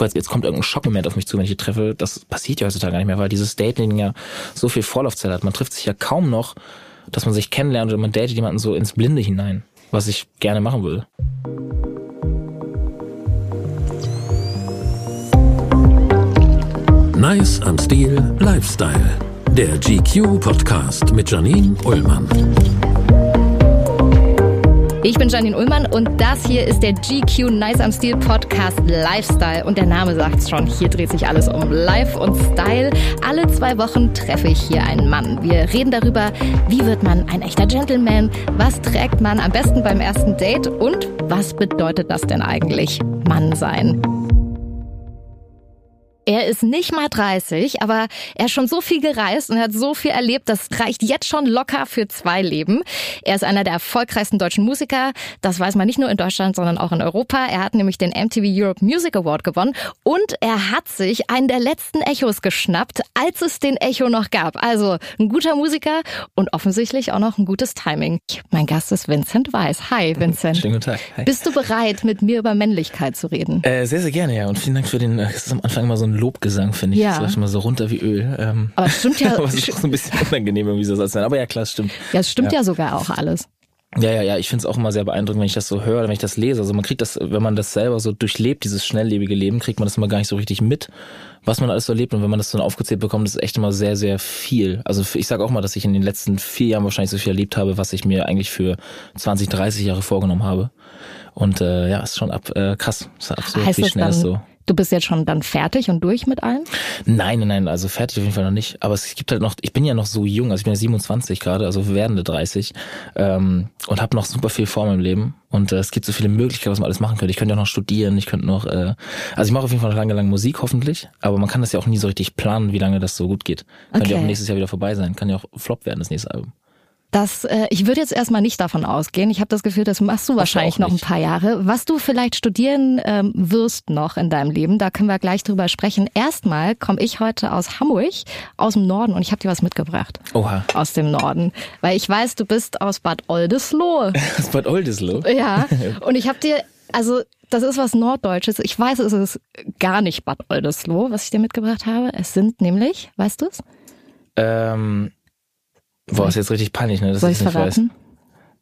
kurz, jetzt kommt irgendein Schockmoment auf mich zu, wenn ich die treffe. Das passiert ja heutzutage gar nicht mehr, weil dieses Dating ja so viel Vorlaufzeit hat. Man trifft sich ja kaum noch, dass man sich kennenlernt oder man datet jemanden so ins Blinde hinein, was ich gerne machen würde. Nice am Stil Lifestyle. Der GQ Podcast mit Janine Ullmann. Ich bin Janine Ullmann und das hier ist der GQ Nice am Stil Podcast Lifestyle. Und der Name sagt's schon, hier dreht sich alles um Life und Style. Alle zwei Wochen treffe ich hier einen Mann. Wir reden darüber, wie wird man ein echter Gentleman, was trägt man am besten beim ersten Date und was bedeutet das denn eigentlich, Mann sein. Er ist nicht mal 30, aber er ist schon so viel gereist und hat so viel erlebt, das reicht jetzt schon locker für zwei Leben. Er ist einer der erfolgreichsten deutschen Musiker. Das weiß man nicht nur in Deutschland, sondern auch in Europa. Er hat nämlich den MTV Europe Music Award gewonnen und er hat sich einen der letzten Echos geschnappt, als es den Echo noch gab. Also ein guter Musiker und offensichtlich auch noch ein gutes Timing. Mein Gast ist Vincent Weiss. Hi, Vincent. Schönen guten Tag. Hi. Bist du bereit, mit mir über Männlichkeit zu reden? Äh, sehr, sehr gerne, ja. Und vielen Dank für den, das ist am Anfang immer so ein Lobgesang, finde ich. Ja. Das läuft immer so runter wie Öl. Ähm, Aber es stimmt ja- aber es ist auch so ein bisschen unangenehm irgendwie so sein. Aber ja, klar, es stimmt. Ja, es stimmt ja, sogar auch alles. Ja, ja, ja, ich finde es auch immer sehr beeindruckend, wenn ich das so höre, wenn ich das lese. Also man kriegt das, wenn man das selber so durchlebt, dieses schnelllebige Leben, kriegt man das immer gar nicht so richtig mit, was man alles so erlebt. Und wenn man das so aufgezählt bekommt, ist es echt immer sehr, sehr viel. Also ich sage auch mal, dass ich in den letzten vier Jahren wahrscheinlich so viel erlebt habe, was ich mir eigentlich für 20, 30 Jahre vorgenommen habe. Und äh, ja, ist schon ab äh, krass. Ist absurd, heißt wie das schnell dann, es so. Du bist jetzt schon dann fertig und durch mit allem? Nein, nein, nein, also fertig auf jeden Fall noch nicht. Aber es gibt halt noch, ich bin ja noch so jung, also ich bin ja 27 gerade, also werdende 30 ähm, und habe noch super viel vor meinem Leben. Und äh, es gibt so viele Möglichkeiten, was man alles machen könnte. Ich könnte ja auch noch studieren, ich könnte noch, äh, also ich mache auf jeden Fall noch lange lang Musik hoffentlich, aber man kann das ja auch nie so richtig planen, wie lange das so gut geht. Könnte ja Okay. auch nächstes Jahr wieder vorbei sein, kann ja auch Flop werden, das nächste Album. Das, äh, ich würde jetzt erstmal nicht davon ausgehen. Ich habe das Gefühl, das machst du wahrscheinlich noch ein paar Jahre. Was du vielleicht studieren ähm, wirst noch in deinem Leben, da können wir gleich drüber sprechen. Erstmal komme ich heute aus Hamburg, aus dem Norden, und ich habe dir was mitgebracht. Oha. Aus dem Norden. Weil ich weiß, du bist aus Bad Oldesloe. Ist Bad Oldesloe. Ja. Und ich habe dir, also das ist was Norddeutsches. Ich weiß, es ist gar nicht Bad Oldesloe, was ich dir mitgebracht habe. Es sind nämlich, weißt du es? Ähm, boah, ist jetzt richtig peinlich, ne? dass Soll ich ich nicht weiß. verraten?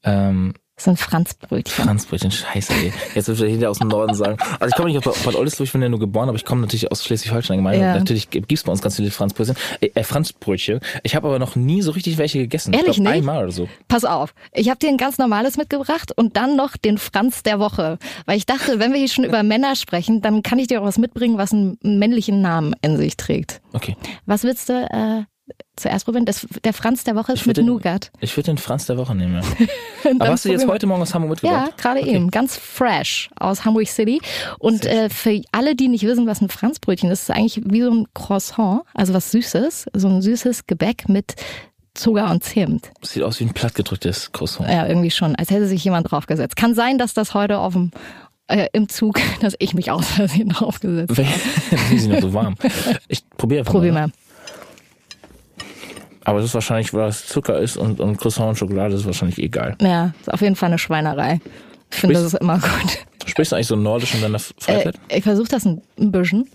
Ähm, Es sind Franzbrötchen. Franzbrötchen, scheiße, ey. Jetzt wird wieder jeder aus dem Norden sagen. Also ich komme nicht aus Bad Oldesloe, ich bin ja nur geboren, aber ich komme natürlich aus Schleswig-Holstein. Gemeinde. Ja. Natürlich gibt's bei uns ganz viele Franzbrötchen. Äh, äh, Franzbrötchen. Ich habe aber noch nie so richtig welche gegessen. Ehrlich ich glaub, nicht? einmal oder so. Pass auf, ich habe dir ein ganz normales mitgebracht und dann noch den Franz der Woche. Weil ich dachte, wenn wir hier schon über Männer sprechen, dann kann ich dir auch was mitbringen, was einen männlichen Namen in sich trägt. Okay. Was willst du äh, zuerst probieren? Das, der Franz der Woche ist mit den- Nougat. Ich würde den Franz der Woche nehmen. Ja. Aber hast du jetzt heute Morgen aus Hamburg Ja, mitgebracht? gerade Okay. eben. Ganz fresh aus Hamburg City. Und äh, für alle, die nicht wissen, was ein Franzbrötchen ist, ist es eigentlich wie so ein Croissant, also was Süßes, so ein süßes Gebäck mit Zucker und Zimt. Sieht aus wie ein plattgedrücktes Croissant. Ja, irgendwie schon, als hätte sich jemand draufgesetzt. Kann sein, dass das heute auf dem äh, im Zug, dass ich mich aus Versehen draufgesetzt habe. Die sind noch so warm. Ich probiere einfach Probier mal. mal. Aber das ist wahrscheinlich, weil es Zucker ist und, und Croissant und Schokolade ist wahrscheinlich egal. Ja, ist auf jeden Fall eine Schweinerei. Ich finde, das ist immer gut. Sprichst du eigentlich so nordisch in deiner Äh, Freizeit? ich versuche das ein, bisschen.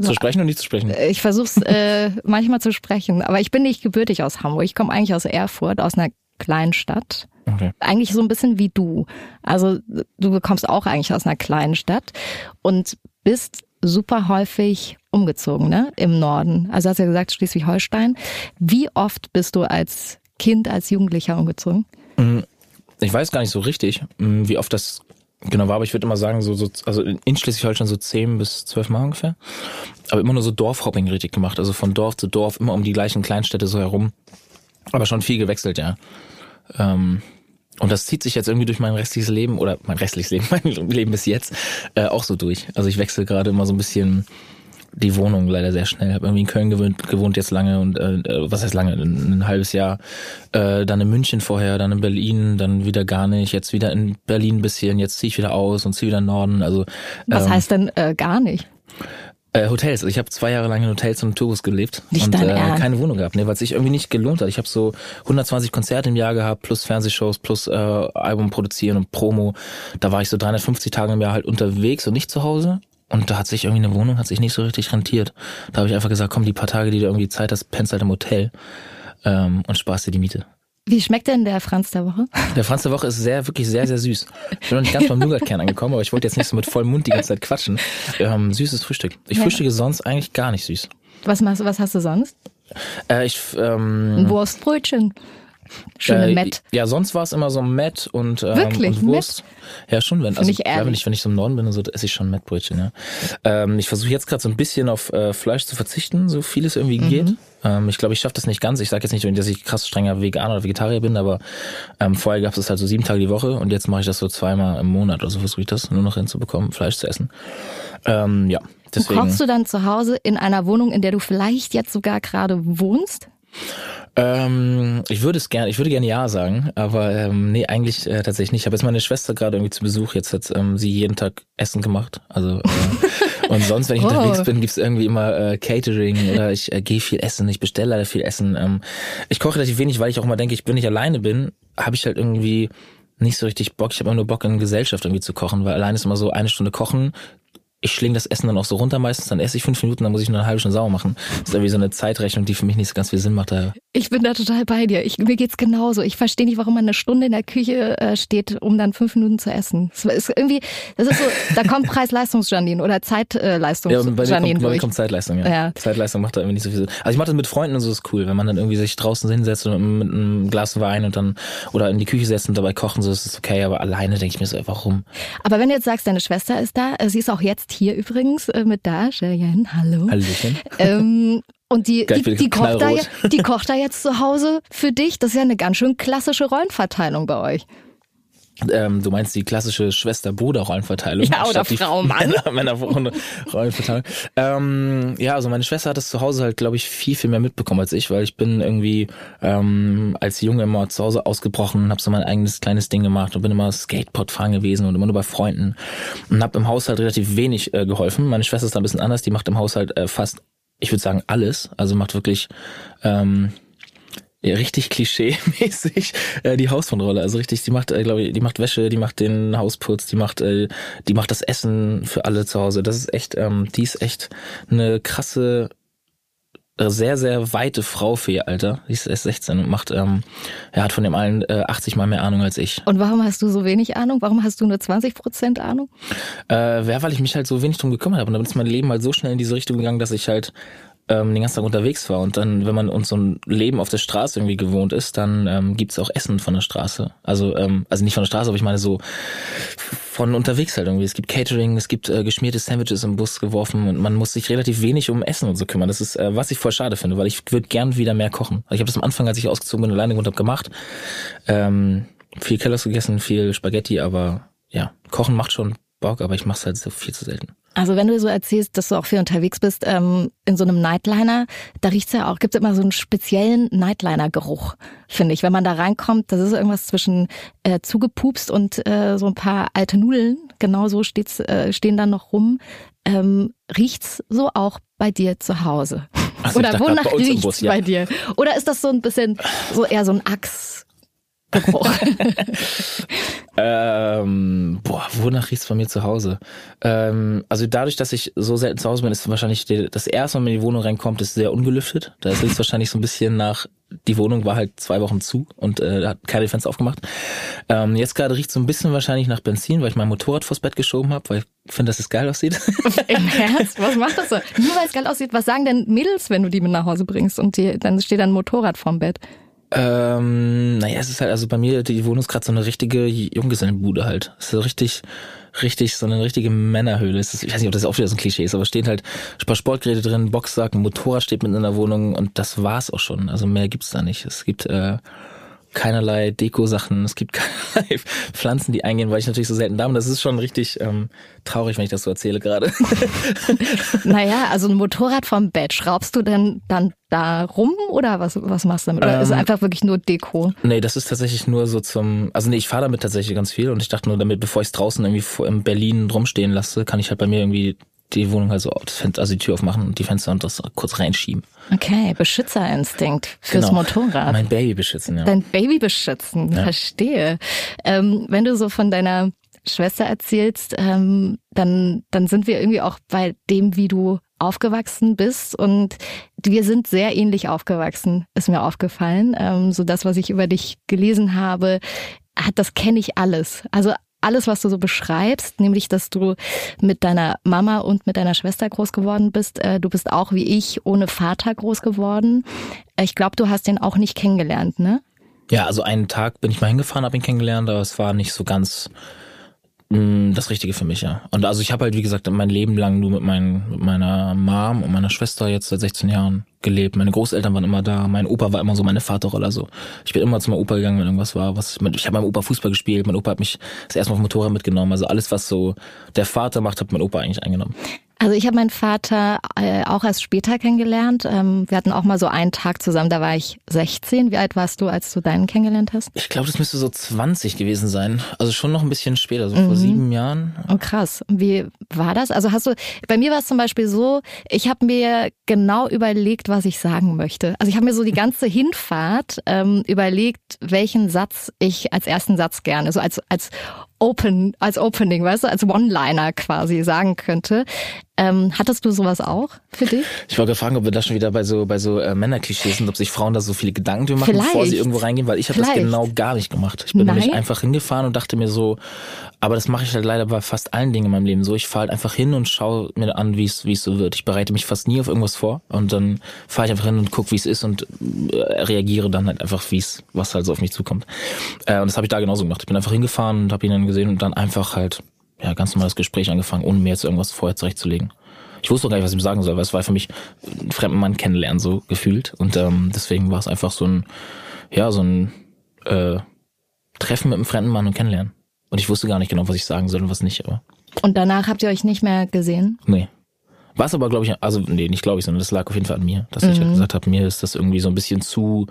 zu sprechen und nicht zu sprechen? Ich versuche es äh, manchmal zu sprechen, aber ich bin nicht gebürtig aus Hamburg. Ich komme eigentlich aus Erfurt, aus einer kleinen Stadt. Okay. Eigentlich so ein bisschen wie du. Also du kommst auch eigentlich aus einer kleinen Stadt und bist super häufig umgezogen, ne? Im Norden. Also hast ja gesagt Schleswig-Holstein. Wie oft bist du als Kind, als Jugendlicher umgezogen? Ich weiß gar nicht so richtig, mh, wie oft das genau war, aber ich würde immer sagen, so, so also in Schleswig-Holstein so zehn bis zwölf Mal ungefähr. Aber immer nur so Dorfhopping richtig gemacht. Also von Dorf zu Dorf, immer um die gleichen Kleinstädte so herum. Aber schon viel gewechselt, ja. Ähm, und das zieht sich jetzt irgendwie durch mein restliches Leben oder mein restliches Leben, mein Leben bis jetzt äh, auch so durch. Also ich wechsle gerade immer so ein bisschen die Wohnung leider sehr schnell. Habe irgendwie in Köln gewohnt, gewohnt jetzt lange und äh, äh, was heißt lange, ein, ein halbes Jahr. Äh, dann in München vorher, dann in Berlin, dann wieder gar nicht. Jetzt wieder in Berlin ein bisschen. Jetzt ziehe ich wieder aus und ziehe wieder in den Norden. Also Was ähm, heißt denn äh, gar nicht? Äh, Hotels. Ich habe zwei Jahre lang in Hotels und Tourbus gelebt Nicht und äh, keine Wohnung gehabt, ne, weil es sich irgendwie nicht gelohnt hat. Ich habe so 120 Konzerte im Jahr gehabt, plus Fernsehshows, plus äh, Album produzieren und Promo. Da war ich so 350 Tage im Jahr halt unterwegs und nicht zu Hause. und da hat sich irgendwie eine Wohnung, hat sich nicht so richtig rentiert. Da habe ich einfach gesagt, komm, die paar Tage, die du irgendwie Zeit hast, pennst halt im Hotel ähm, und sparst dir die Miete. Wie schmeckt denn der Franz der Woche? Der Franz der Woche ist sehr, wirklich sehr, sehr süß. Ich bin noch nicht ganz beim Nougatkern angekommen, aber ich wollte jetzt nicht so mit vollem Mund die ganze Zeit quatschen. Ähm, süßes Frühstück. Ich Ja. frühstücke sonst eigentlich gar nicht süß. Was machst du, was hast du sonst? Äh, ich, ähm, Ein Wurstbrötchen. Schöne äh, Met. Ja, sonst war es immer so Met und, ähm, Wirklich? und Wurst. Ja, schon, wenn, also, ich ja, wenn ich, wenn ich so im Norden bin und so, esse ich schon Mettbrötchen, ja. Ähm, ich versuche jetzt gerade so ein bisschen auf äh, Fleisch zu verzichten, so viel es irgendwie Mhm. geht. Ähm, ich glaube, ich schaffe das nicht ganz. Ich sage jetzt nicht, dass ich krass strenger Veganer oder Vegetarier bin, aber ähm, vorher gab es halt so sieben Tage die Woche und jetzt mache ich das so zweimal im Monat oder so versuche ich das nur noch hinzubekommen, Fleisch zu essen. Ähm, ja, Und deswegen. kochst du dann zu Hause in einer Wohnung, in der du vielleicht jetzt sogar gerade wohnst? Ähm, ich würde es gerne, ich würde gerne ja sagen, aber ähm, nee, eigentlich äh, tatsächlich nicht. Ich habe jetzt meine Schwester gerade irgendwie zu Besuch. Jetzt hat ähm, sie jeden Tag Essen gemacht. Also äh, und sonst, wenn ich Oh. unterwegs bin, gibt's irgendwie immer äh, Catering oder ich äh, gehe viel essen. Ich bestelle leider viel Essen. Ähm, ich koche relativ wenig, weil ich auch immer denke, ich bin nicht alleine bin. Habe ich halt irgendwie nicht so richtig Bock. Ich habe immer nur Bock in Gesellschaft irgendwie zu kochen, weil allein ist immer so eine Stunde kochen. Ich schlinge das Essen dann auch so runter meistens, dann esse ich fünf Minuten, dann muss ich nur eine halbe Stunde sauer machen. Das ist irgendwie so eine Zeitrechnung, die für mich nicht so ganz viel Sinn macht. Daher Ich bin da total bei dir. Ich, mir geht's genauso. Ich verstehe nicht, warum man eine Stunde in der Küche äh, steht, um dann fünf Minuten zu essen. Das ist irgendwie, das ist so, da kommt Preis-Leistungs-Janine oder Ja, Zeit-Leistungs-Janine bei mir kommt, bei mir kommt Zeitleistung, ja. Ja. Zeitleistung macht da irgendwie nicht so viel Sinn. Also ich mache das mit Freunden und so ist cool, wenn man dann irgendwie sich draußen hinsetzt und mit einem Glas Wein und dann oder in die Küche setzt und dabei kochen, so ist es okay, aber alleine denke ich mir so, warum? Aber wenn du jetzt sagst, deine Schwester ist da, äh, sie ist auch jetzt hier übrigens äh, mit da, Cheyenne, hallo. Hallöchen. Ähm, und die, Geil, die, die, kocht da, die kocht da jetzt zu Hause für dich. Das ist ja eine ganz schön klassische Rollenverteilung bei euch. Ähm, du meinst die klassische Schwester-Bruder-Rollenverteilung? Ja, oder Frau-Mann. Männer, Männer Rollenverteilung. Ähm, ja, also meine Schwester hat es zu Hause halt, glaube ich, viel, viel mehr mitbekommen als ich, weil ich bin irgendwie ähm, als Junge immer zu Hause ausgebrochen, habe so mein eigenes kleines Ding gemacht und bin immer Skateboard fahren gewesen und immer nur bei Freunden und habe im Haushalt relativ wenig äh, geholfen. Meine Schwester ist da ein bisschen anders, die macht im Haushalt äh, fast, ich würde sagen, alles. Also macht wirklich ähm, richtig klischee-mäßig äh, die Hausfrauenrolle. Also richtig, die macht, äh, glaube ich, die macht Wäsche, die macht den Hausputz, die macht, äh, die macht das Essen für alle zu Hause. Das ist echt, ähm, die ist echt eine krasse, sehr, sehr weite Frau für ihr Alter. Die ist erst 16 und macht, ähm, er hat von dem allen äh, 80 mal mehr Ahnung als ich. Und warum hast du so wenig Ahnung? Warum hast du nur 20 Prozent Ahnung? Äh, ja, weil ich mich halt so wenig drum gekümmert habe. Und dann ist mein Leben halt so schnell in diese Richtung gegangen, dass ich halt ähm, den ganzen Tag unterwegs war. Und dann, wenn man uns so ein Leben auf der Straße irgendwie gewohnt ist, dann ähm, gibt's auch Essen von der Straße. Also, ähm, also nicht von der Straße, aber ich meine so von unterwegs halt irgendwie. Es gibt Catering, es gibt äh, geschmierte Sandwiches im Bus geworfen und man muss sich relativ wenig um Essen und so kümmern. Das ist, äh, was ich voll schade finde, weil ich würde gern wieder mehr kochen. Ich habe das am Anfang, als ich ausgezogen bin, alleine gewohnt habe, gemacht. Ähm, viel Kellers gegessen, viel Spaghetti, aber ja, kochen macht schon Bock, aber ich mache es halt so viel zu selten. Also wenn du so erzählst, dass du auch viel unterwegs bist, ähm, in so einem Nightliner, da riecht's ja auch, gibt's immer so einen speziellen Nightliner-Geruch, finde ich. Wenn man da reinkommt, das ist irgendwas zwischen äh, zugepupst und äh, so ein paar alte Nudeln, genau so steht's, äh, stehen dann noch rum. Ähm, riecht's so auch bei dir zu Hause? Ach so, ich Oder dachte wonach bei riecht's Bus, ja. bei dir? Oder ist das so ein bisschen so eher so ein Achsgeruch? Ähm, boah, wonach riecht's bei mir zu Hause? Ähm, also dadurch, dass ich so selten zu Hause bin, ist wahrscheinlich die, das erste, wenn man in die Wohnung reinkommt, ist sehr ungelüftet. Da riecht's wahrscheinlich so ein bisschen nach, die Wohnung war halt zwei Wochen zu und äh, hat keine Fenster aufgemacht. Ähm, jetzt gerade riecht's so ein bisschen wahrscheinlich nach Benzin, weil ich mein Motorrad vors Bett geschoben habe, weil ich finde, dass es geil aussieht. Im Ernst? Was macht das so? Nur weil es geil aussieht, was sagen denn Mädels, wenn du die mit nach Hause bringst und die, dann steht ein Motorrad vorm Bett? Ähm, naja, es ist halt, also bei mir, die Wohnung ist gerade so eine richtige Junggesellenbude halt. Es ist so richtig, richtig, so eine richtige Männerhöhle. Ist, ich weiß nicht, ob das auch wieder so ein Klischee ist, aber stehen halt ein paar Sportgeräte drin, Boxsack, ein Motorrad steht mitten in der Wohnung und das war's auch schon. Also mehr gibt's da nicht. Es gibt äh, keinerlei Deko-Sachen, es gibt keinerlei Pflanzen, die eingehen, weil ich natürlich so selten da bin. Das ist schon richtig ähm, traurig, wenn ich das so erzähle gerade. Naja, also ein Motorrad vom Bett, schraubst du denn dann da rum oder was, was machst du damit? Oder ist es Ähm, einfach wirklich nur Deko? Nee, das ist tatsächlich nur so zum, also nee, ich fahre damit tatsächlich ganz viel und ich dachte nur damit, bevor ich es draußen irgendwie in Berlin rumstehen lasse, kann ich halt bei mir irgendwie die Wohnung halt so, das Fenster, also die Tür aufmachen und die Fenster und das kurz reinschieben. Okay, Beschützerinstinkt fürs Genau. Motorrad. Mein Baby beschützen, ja. Dein Baby beschützen, Ja. verstehe. Ähm, wenn du so von deiner Schwester erzählst, ähm, dann, dann sind wir irgendwie auch bei dem, wie du aufgewachsen bist und wir sind sehr ähnlich aufgewachsen, ist mir aufgefallen. Ähm, so das, was ich über dich gelesen habe, hat, das kenne ich alles. Also alles, was du so beschreibst, nämlich, dass du mit deiner Mama und mit deiner Schwester groß geworden bist. Äh, du bist auch wie ich ohne Vater groß geworden. Ich glaube, du hast den auch nicht kennengelernt, ne? Ja, also einen Tag bin ich mal hingefahren, habe ihn kennengelernt, aber es war nicht so ganz das Richtige für mich, ja. Und also ich habe halt, wie gesagt, mein Leben lang nur mit, mein, mit meiner Mom und meiner Schwester jetzt seit 16 Jahren gelebt. Meine Großeltern waren immer da, mein Opa war immer so meine Vaterrolle. Also ich bin immer zu meinem Opa gegangen, wenn irgendwas war. Was, ich habe meinem Opa Fußball gespielt, mein Opa hat mich das erste Mal auf dem Motorrad mitgenommen. Also alles, was so der Vater macht, hat mein Opa eigentlich eingenommen. Also ich habe meinen Vater äh, auch erst später kennengelernt. Ähm, wir hatten auch mal so einen Tag zusammen, da war ich 16. Wie alt warst du, als du deinen kennengelernt hast? Ich glaube, das müsste so 20 gewesen sein. Also schon noch ein bisschen später, so mhm. vor sieben Jahren. Oh krass. Wie war das? Also hast du, bei mir war es zum Beispiel so, ich habe mir genau überlegt, was ich sagen möchte. Also ich habe mir so die ganze Hinfahrt ähm, überlegt, welchen Satz ich als ersten Satz gerne, so als, als Open, als Opening, weißt du, als One-Liner quasi sagen könnte. Ähm, hattest du sowas auch für dich? Ich wollte fragen, ob wir da schon wieder bei so bei so äh, Männerklischees sind, ob sich Frauen da so viele Gedanken machen, Vielleicht. bevor sie irgendwo reingehen, weil ich habe das genau gar nicht gemacht. Ich bin Nein. nämlich einfach hingefahren und dachte mir so, aber das mache ich halt leider bei fast allen Dingen in meinem Leben so. Ich fahre halt einfach hin und schaue mir an, wie es wie es so wird. Ich bereite mich fast nie auf irgendwas vor und dann fahre ich einfach hin und gucke, wie es ist und äh, reagiere dann halt einfach, wie es was halt so auf mich zukommt. Äh, und das habe ich da genauso gemacht. Ich bin einfach hingefahren und habe ihn dann gesehen und dann einfach halt ja, ganz normales Gespräch angefangen, ohne mir jetzt irgendwas vorher zurechtzulegen. Ich wusste auch gar nicht, was ich ihm sagen soll, weil es war für mich einen fremden Mann kennenlernen, so gefühlt. Und ähm, deswegen war es einfach so ein, ja, so ein äh, Treffen mit einem fremden Mann und kennenlernen. Und ich wusste gar nicht genau, was ich sagen soll und was nicht, aber. Und danach habt ihr euch nicht mehr gesehen? Nee. Was aber, glaube ich, also nee, nicht glaube ich, sondern das lag auf jeden Fall an mir, dass mhm. ich halt mhm. gesagt habe, mir ist das irgendwie so ein bisschen zu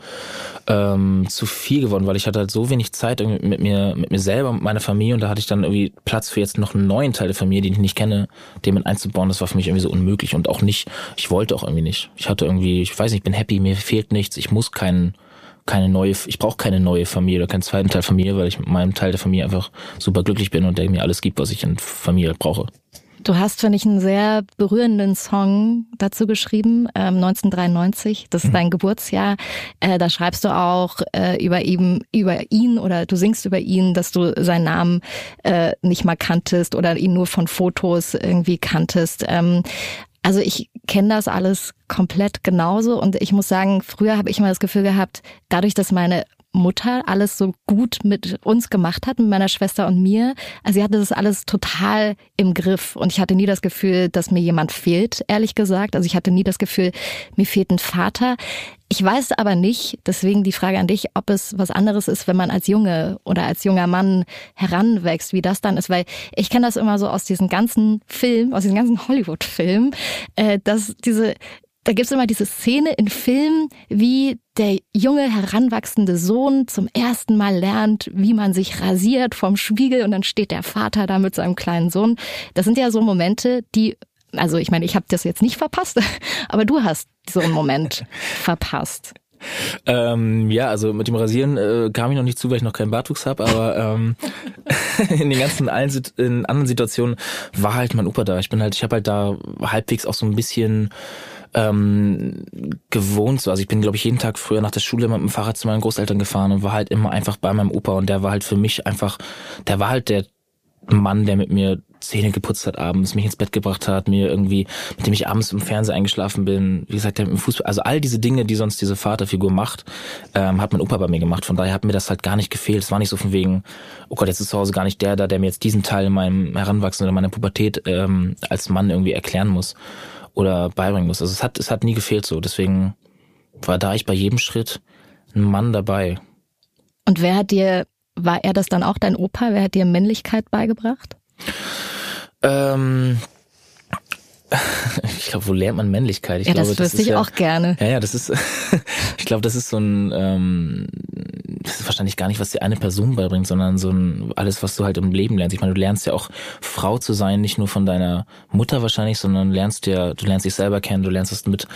ähm, zu viel geworden, weil ich hatte halt so wenig Zeit mit mir mit mir selber, mit meiner Familie und da hatte ich dann irgendwie Platz für jetzt noch einen neuen Teil der Familie, den ich nicht kenne, den mit einzubauen. Das war für mich irgendwie so unmöglich und auch nicht. Ich wollte auch irgendwie nicht. Ich hatte irgendwie, ich weiß nicht, ich bin happy, mir fehlt nichts. Ich muss keinen keine neue, ich brauche keine neue Familie oder keinen zweiten Teil Familie, weil ich mit meinem Teil der Familie einfach super glücklich bin und der mir alles gibt, was ich in Familie brauche. Du hast, finde ich, einen sehr berührenden Song dazu geschrieben, ähm, 1993. Das ist mhm. dein Geburtsjahr. Äh, da schreibst du auch äh, über ihm, über ihn oder du singst über ihn, dass du seinen Namen äh, nicht mal kanntest oder ihn nur von Fotos irgendwie kanntest. Ähm, also ich kenne das alles komplett genauso und ich muss sagen, früher habe ich immer das Gefühl gehabt, dadurch, dass meine Mutter alles so gut mit uns gemacht hat, mit meiner Schwester und mir. Also sie hatte das alles total im Griff und ich hatte nie das Gefühl, dass mir jemand fehlt, ehrlich gesagt. Also ich hatte nie das Gefühl, mir fehlt ein Vater. Ich weiß aber nicht, deswegen die Frage an dich, ob es was anderes ist, wenn man als Junge oder als junger Mann heranwächst, wie das dann ist, weil ich kenne das immer so aus diesen ganzen Filmen, aus diesen ganzen Hollywood-Filmen, äh, dass diese da gibt's immer diese Szene in Filmen, wie der junge heranwachsende Sohn zum ersten Mal lernt, wie man sich rasiert vom Spiegel und dann steht der Vater da mit seinem kleinen Sohn. Das sind ja so Momente, die, also ich meine, ich habe das jetzt nicht verpasst, aber du hast so einen Moment verpasst. Ähm, ja, also mit dem Rasieren äh, kam ich noch nicht zu, weil ich noch keinen Bartwuchs habe, aber ähm, in den ganzen allen, in anderen Situationen war halt mein Opa da. Ich bin halt, ich habe halt da halbwegs auch so ein bisschen ähm, gewohnt so. Also ich bin, glaube ich, jeden Tag früher nach der Schule mit dem Fahrrad zu meinen Großeltern gefahren und war halt immer einfach bei meinem Opa und der war halt für mich einfach, der war halt der Mann, der mit mir Zähne geputzt hat abends, mich ins Bett gebracht hat, mir irgendwie, mit dem ich abends im Fernsehen eingeschlafen bin, wie gesagt, der mit dem Fußball, also all diese Dinge, die sonst diese Vaterfigur macht, ähm, hat mein Opa bei mir gemacht. Von daher hat mir das halt gar nicht gefehlt. Es war nicht so von wegen, oh Gott, jetzt ist zu Hause gar nicht der da, der mir jetzt diesen Teil in meinem Heranwachsen oder meiner Pubertät ähm, als Mann irgendwie erklären muss oder beibringen muss. Also es hat, es hat nie gefehlt so. Deswegen war da ich bei jedem Schritt ein Mann dabei. Und wer hat dir, war er das dann auch dein Opa? Wer hat dir Männlichkeit beigebracht? Ähm, ich glaube, wo lernt man Männlichkeit? Ich ja, glaube, das wüsste ich ja, auch gerne. Ja, ja, das ist, ich glaube, das ist so ein, ähm, das ist wahrscheinlich gar nicht, was dir eine Person beibringt, sondern so ein, alles, was du halt im Leben lernst. Ich meine, du lernst ja auch Frau zu sein, nicht nur von deiner Mutter wahrscheinlich, sondern lernst ja, du lernst dich selber kennen, du lernst es mit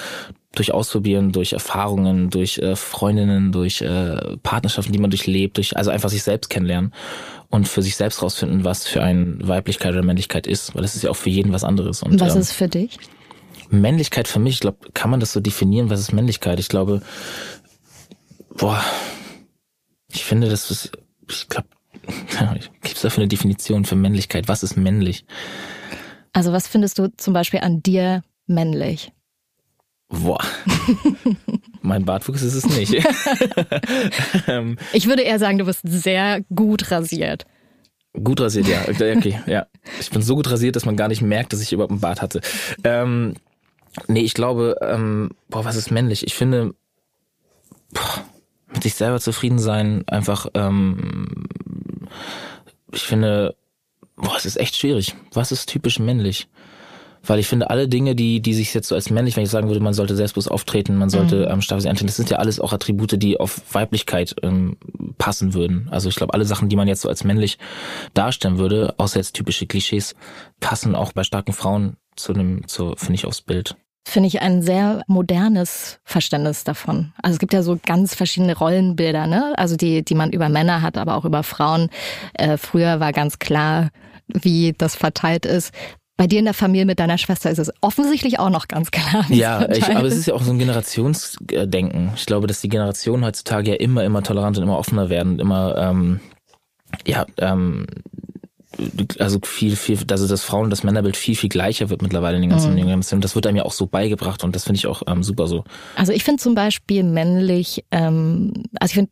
durch Ausprobieren, durch Erfahrungen, durch äh, Freundinnen, durch äh, Partnerschaften, die man durchlebt, durch also einfach sich selbst kennenlernen und für sich selbst rausfinden, was für ein Weiblichkeit oder Männlichkeit ist, weil es ist ja auch für jeden was anderes. Und, was ähm, ist für dich? Männlichkeit für mich, ich glaube, kann man das so definieren, was ist Männlichkeit? Ich glaube, boah, ich finde, das ist, ich glaube, gibt es dafür eine Definition für Männlichkeit? Was ist männlich? Also was findest du zum Beispiel an dir männlich? Boah. mein Bartwuchs ist es nicht. Ähm, ich würde eher sagen, du bist sehr gut rasiert. Gut rasiert, ja. Okay, ja. Ich bin so gut rasiert, dass man gar nicht merkt, dass ich überhaupt einen Bart hatte. Ähm, nee, ich glaube, ähm, boah, was ist männlich? Ich finde, boah, mit sich selber zufrieden sein, einfach, ähm, ich finde, boah, es ist echt schwierig. Was ist typisch männlich? Weil ich finde, alle Dinge, die, die sich jetzt so als männlich, wenn ich sagen würde, man sollte selbstbewusst auftreten, man sollte mhm. ähm, stark sein, das sind ja alles auch Attribute, die auf Weiblichkeit ähm, passen würden. Also ich glaube, alle Sachen, die man jetzt so als männlich darstellen würde, außer jetzt typische Klischees, passen auch bei starken Frauen zu einem, zu, finde ich, aufs Bild finde ich ein sehr modernes Verständnis davon. Also es gibt ja so ganz verschiedene Rollenbilder, ne? Also die, die man über Männer hat, aber auch über Frauen. Äh, früher war ganz klar, wie das verteilt ist. Bei dir in der Familie mit deiner Schwester ist es offensichtlich auch noch ganz klar. Ja, ich, aber es ist ja auch so ein Generationsdenken. Ich glaube, dass die Generationen heutzutage ja immer, immer toleranter und immer offener werden, immer ähm, ja, ähm, also viel, viel, also das Frauen- und das Männerbild viel, viel gleicher wird mittlerweile in den ganzen mhm. Generationen. Das wird einem ja auch so beigebracht und das finde ich auch ähm, super so. Also ich finde zum Beispiel männlich, ähm, also ich finde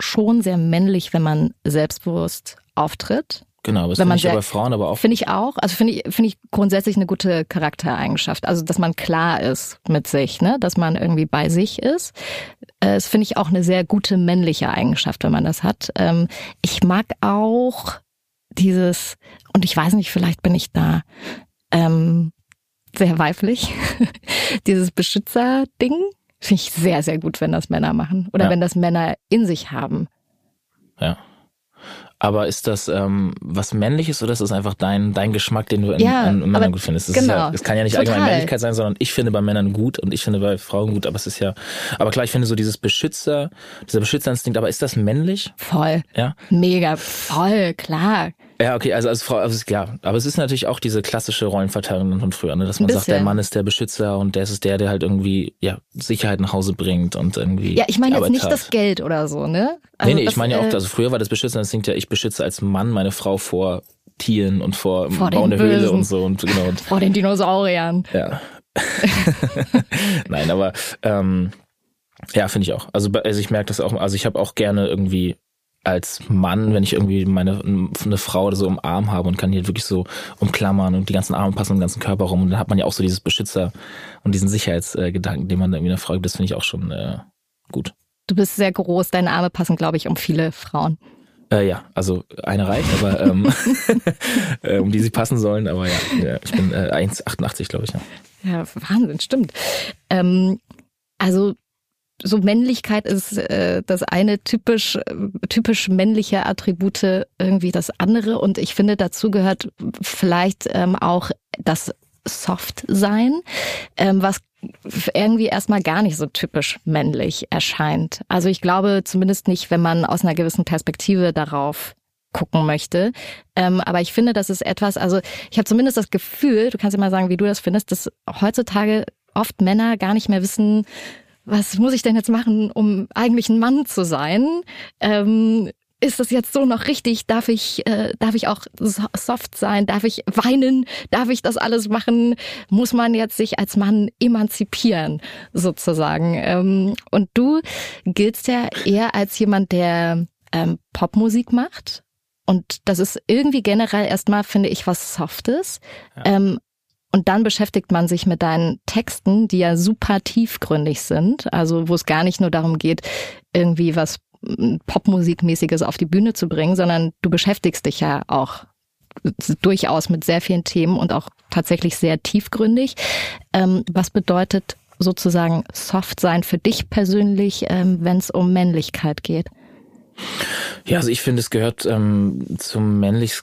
schon sehr männlich, wenn man selbstbewusst auftritt. Genau, das finde ich sehr, bei Frauen aber auch. Finde ich auch. Also finde ich, finde ich grundsätzlich eine gute Charaktereigenschaft. Also, dass man klar ist mit sich, ne? dass man irgendwie bei sich ist. Äh, das finde ich auch eine sehr gute männliche Eigenschaft, wenn man das hat. Ähm, ich mag auch dieses, und ich weiß nicht, vielleicht bin ich da ähm, sehr weiblich, dieses Beschützer-Ding. Finde ich sehr, sehr gut, wenn das Männer machen. Oder ja. wenn das Männer in sich haben. Ja. Aber ist das ähm, was Männliches oder ist das einfach dein, dein Geschmack, den du in, ja, in Männern gut findest? Das, genau, ja, das kann ja nicht total. allgemein Männlichkeit sein, sondern ich finde bei Männern gut und ich finde bei Frauen gut, aber es ist ja, aber klar, ich finde so dieses Beschützer, dieser Beschützerinstinkt, aber ist das männlich? Voll. Ja. Mega, voll, klar. Ja, okay, also als Frau, also ja, aber es ist natürlich auch diese klassische Rollenverteilung von früher, ne? dass man sagt, der Mann ist der Beschützer und der ist der, der halt irgendwie ja Sicherheit nach Hause bringt und irgendwie. Ja, ich meine jetzt nicht hat. das Geld oder so, ne? Also nee, nee, ich meine ja auch, äh, also früher war das Beschützer, das klingt ja, ich beschütze als Mann meine Frau vor Tieren und vor, vor Bau eine Höhle und so und genau. Und, vor den Dinosauriern. Ja. Nein, aber ähm, ja, finde ich auch. Also, also ich merke das auch, also ich habe auch gerne irgendwie als Mann, wenn ich irgendwie meine eine Frau oder so im Arm habe und kann die wirklich so umklammern und die ganzen Arme passen den ganzen Körper rum und dann hat man ja auch so dieses Beschützer und diesen Sicherheitsgedanken, den man irgendwie einer Frau gibt, das finde ich auch schon äh, gut. Du bist sehr groß, deine Arme passen, glaube ich, um viele Frauen. Äh, ja, also eine reicht, aber ähm, äh, um die sie passen sollen, aber ja, ja ich bin äh, 1,88, glaube ich. Ja. ja, Wahnsinn, stimmt. Ähm, also so Männlichkeit ist äh, das eine typisch typisch männliche Attribute irgendwie das andere und ich finde dazu gehört vielleicht ähm, auch das Soft sein, ähm, was irgendwie erstmal gar nicht so typisch männlich erscheint. Also ich glaube zumindest nicht, wenn man aus einer gewissen Perspektive darauf gucken möchte. Ähm, aber ich finde, das ist etwas, also ich habe zumindest das Gefühl, du kannst ja mal sagen, wie du das findest, dass heutzutage oft Männer gar nicht mehr wissen, was muss ich denn jetzt machen, um eigentlich ein Mann zu sein? Ähm, ist das jetzt so noch richtig? Darf ich, äh, darf ich auch soft sein? Darf ich weinen? Darf ich das alles machen? Muss man jetzt sich als Mann emanzipieren, sozusagen? Ähm, und du giltst ja eher als jemand, der ähm, Popmusik macht. Und das ist irgendwie generell erstmal, finde ich, was Softes. Ja. Ähm, und dann beschäftigt man sich mit deinen Texten, die ja super tiefgründig sind, also wo es gar nicht nur darum geht, irgendwie was Popmusikmäßiges auf die Bühne zu bringen, sondern du beschäftigst dich ja auch durchaus mit sehr vielen Themen und auch tatsächlich sehr tiefgründig. Ähm, was bedeutet sozusagen Soft sein für dich persönlich, ähm, wenn es um Männlichkeit geht? Ja, also ich finde, es gehört ähm, zum männlich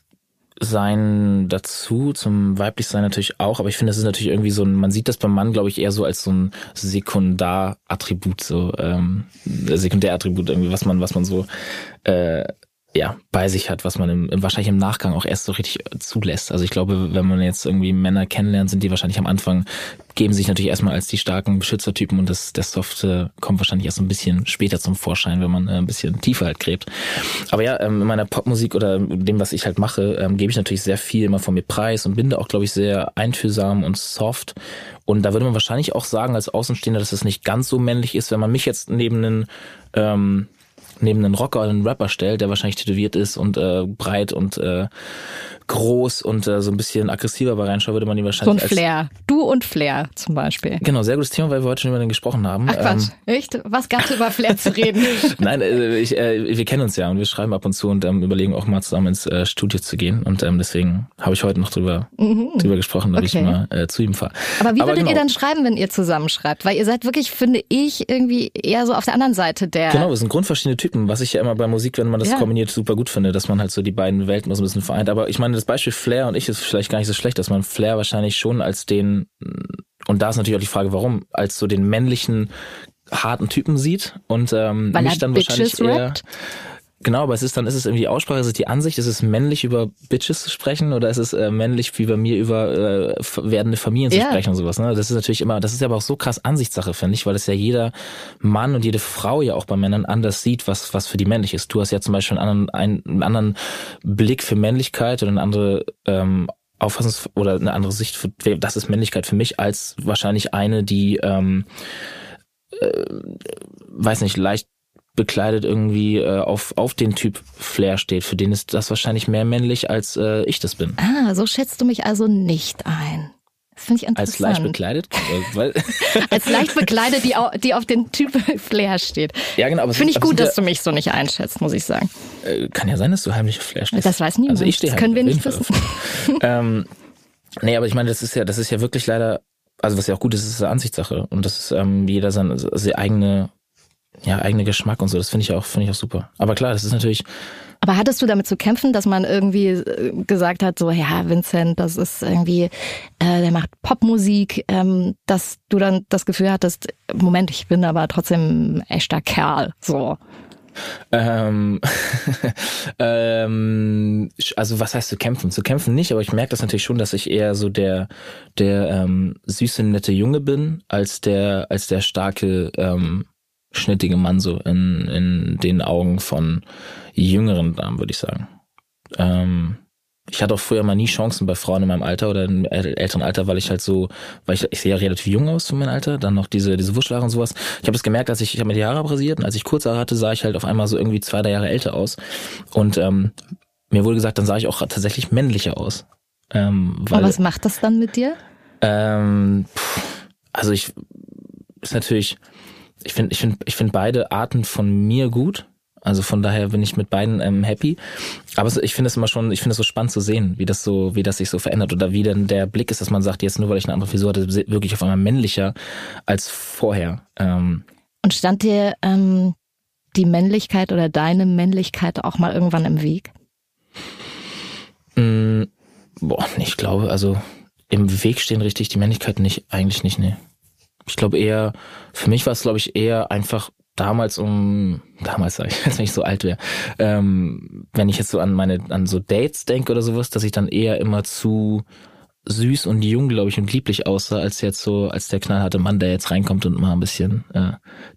sein dazu, zum weiblich sein natürlich auch, aber ich finde, das ist natürlich irgendwie so ein, man sieht das beim Mann, glaube ich, eher so als so ein Sekundarattribut, so ähm, Sekundärattribut irgendwie, was man, was man so äh, ja, bei sich hat, was man im, wahrscheinlich im Nachgang auch erst so richtig zulässt. Also ich glaube, wenn man jetzt irgendwie Männer kennenlernt, sind die wahrscheinlich am Anfang, geben sich natürlich erstmal als die starken Beschützertypen und das, der Softe kommt wahrscheinlich erst ein bisschen später zum Vorschein, wenn man äh, ein bisschen tiefer halt gräbt. Aber ja, ähm, in meiner Popmusik oder dem, was ich halt mache, ähm, gebe ich natürlich sehr viel immer von mir preis und bin da auch, glaube ich, sehr einfühlsam und soft. Und da würde man wahrscheinlich auch sagen, als Außenstehender, dass es nicht ganz so männlich ist, wenn man mich jetzt neben einen ähm, neben einen Rocker oder einen Rapper stellt, der wahrscheinlich tätowiert ist und äh, breit und äh, groß und äh, so ein bisschen aggressiver bei reinschauen, würde man ihn wahrscheinlich. So ein Flair. Du und Flair zum Beispiel. Genau, sehr gutes Thema, weil wir heute schon über den gesprochen haben. Ach Quatsch, ähm, echt? Was gab's über Flair zu reden? Nein, äh, ich, äh, wir kennen uns ja und wir schreiben ab und zu und ähm, überlegen auch mal zusammen ins äh, Studio zu gehen. Und ähm, deswegen habe ich heute noch drüber, mhm. drüber gesprochen, dass okay. ich mal äh, zu ihm fahre. Aber wie Aber würdet genau. ihr dann schreiben, wenn ihr zusammenschreibt? Weil ihr seid wirklich, finde ich, irgendwie eher so auf der anderen Seite der. Genau, wir sind grundverschiedene Typen, was ich ja immer bei Musik, wenn man das ja. kombiniert, super gut finde, dass man halt so die beiden Welten so ein bisschen vereint. Aber ich meine, das Beispiel Flair und ich ist vielleicht gar nicht so schlecht, dass man Flair wahrscheinlich schon als den, und da ist natürlich auch die Frage, warum, als so den männlichen, harten Typen sieht und ähm, Weil mich dann wahrscheinlich eher. Genau, aber es ist dann, ist es irgendwie die Aussprache, ist es die Ansicht, ist es männlich über Bitches zu sprechen oder ist es äh, männlich wie bei mir über äh, werdende Familien zu yeah. sprechen und sowas. Ne? Das ist natürlich immer, das ist aber auch so krass Ansichtssache, finde ich, weil es ja jeder Mann und jede Frau ja auch bei Männern anders sieht, was, was für die männlich ist. Du hast ja zum Beispiel einen anderen, einen, einen anderen Blick für Männlichkeit oder eine andere ähm, Auffassung oder eine andere Sicht für, das ist Männlichkeit für mich, als wahrscheinlich eine, die ähm, äh, weiß nicht, leicht bekleidet irgendwie äh, auf, auf den Typ Flair steht. Für den ist das wahrscheinlich mehr männlich, als äh, ich das bin. Ah, so schätzt du mich also nicht ein. Das finde ich interessant. Als leicht bekleidet? Als leicht bekleidet, die, auf, die auf den Typ Flair steht. Ja, genau. Finde ich gut, dass du mich so nicht einschätzt, muss ich sagen. Äh, kann ja sein, dass du heimlich auf Flair stehst. Das weiß niemand. Also ich stehe das können wir nicht wissen. ähm, nee, aber ich meine, das ist ja, das ist ja wirklich leider, also was ja auch gut ist, ist eine Ansichtssache. Und das ist ähm, jeder seine, seine eigene ja, eigene Geschmack und so. Das finde ich auch, finde ich auch super. Aber klar, das ist natürlich. Aber hattest du damit zu kämpfen, dass man irgendwie äh, gesagt hat, so, ja, Vincent, das ist irgendwie, äh, der macht Popmusik, ähm, dass du dann das Gefühl hattest, Moment, ich bin aber trotzdem echter Kerl, so. Ähm, ähm, also was heißt zu kämpfen? Zu kämpfen nicht, aber ich merke das natürlich schon, dass ich eher so der der ähm, süße nette Junge bin als der als der starke ähm, schnittige Mann so in, in den Augen von jüngeren Damen, würde ich sagen. Ähm, ich hatte auch früher mal nie Chancen bei Frauen in meinem Alter oder im älteren Alter, weil ich halt so, weil ich, ich sehe ja relativ jung aus für mein Alter, dann noch diese, diese Wuschelhaare und sowas. Ich habe das gemerkt, als ich, ich habe mir die Haare abrasiert und als ich kurze Haare hatte, sah ich halt auf einmal so irgendwie zwei, drei Jahre älter aus. Und ähm, mir wurde gesagt, dann sah ich auch tatsächlich männlicher aus. Ähm, weil, Aber was macht das dann mit dir? Ähm, also ich ist natürlich ich finde ich finde ich finde beide Arten von mir gut. Also von daher bin ich mit beiden ähm, happy. Aber ich finde es immer schon, ich finde es so spannend zu sehen, wie das so, wie das sich so verändert oder wie denn der Blick ist, dass man sagt, jetzt nur weil ich eine andere Frisur hatte, wirklich auf einmal männlicher als vorher. Ähm. Und stand dir ähm, die Männlichkeit oder deine Männlichkeit auch mal irgendwann im Weg? Mm, boah, ich glaube, also im Weg stehen richtig die Männlichkeit nicht, eigentlich nicht, nee. Ich glaube eher, für mich war es, glaube ich, eher einfach damals um, damals sage ich, als wenn ich so alt wäre, ähm, wenn ich jetzt so an meine, an so Dates denke oder sowas, dass ich dann eher immer zu süß und jung, glaube ich, und lieblich aussah, als jetzt so, als der knallharte Mann, der jetzt reinkommt und mal ein bisschen äh,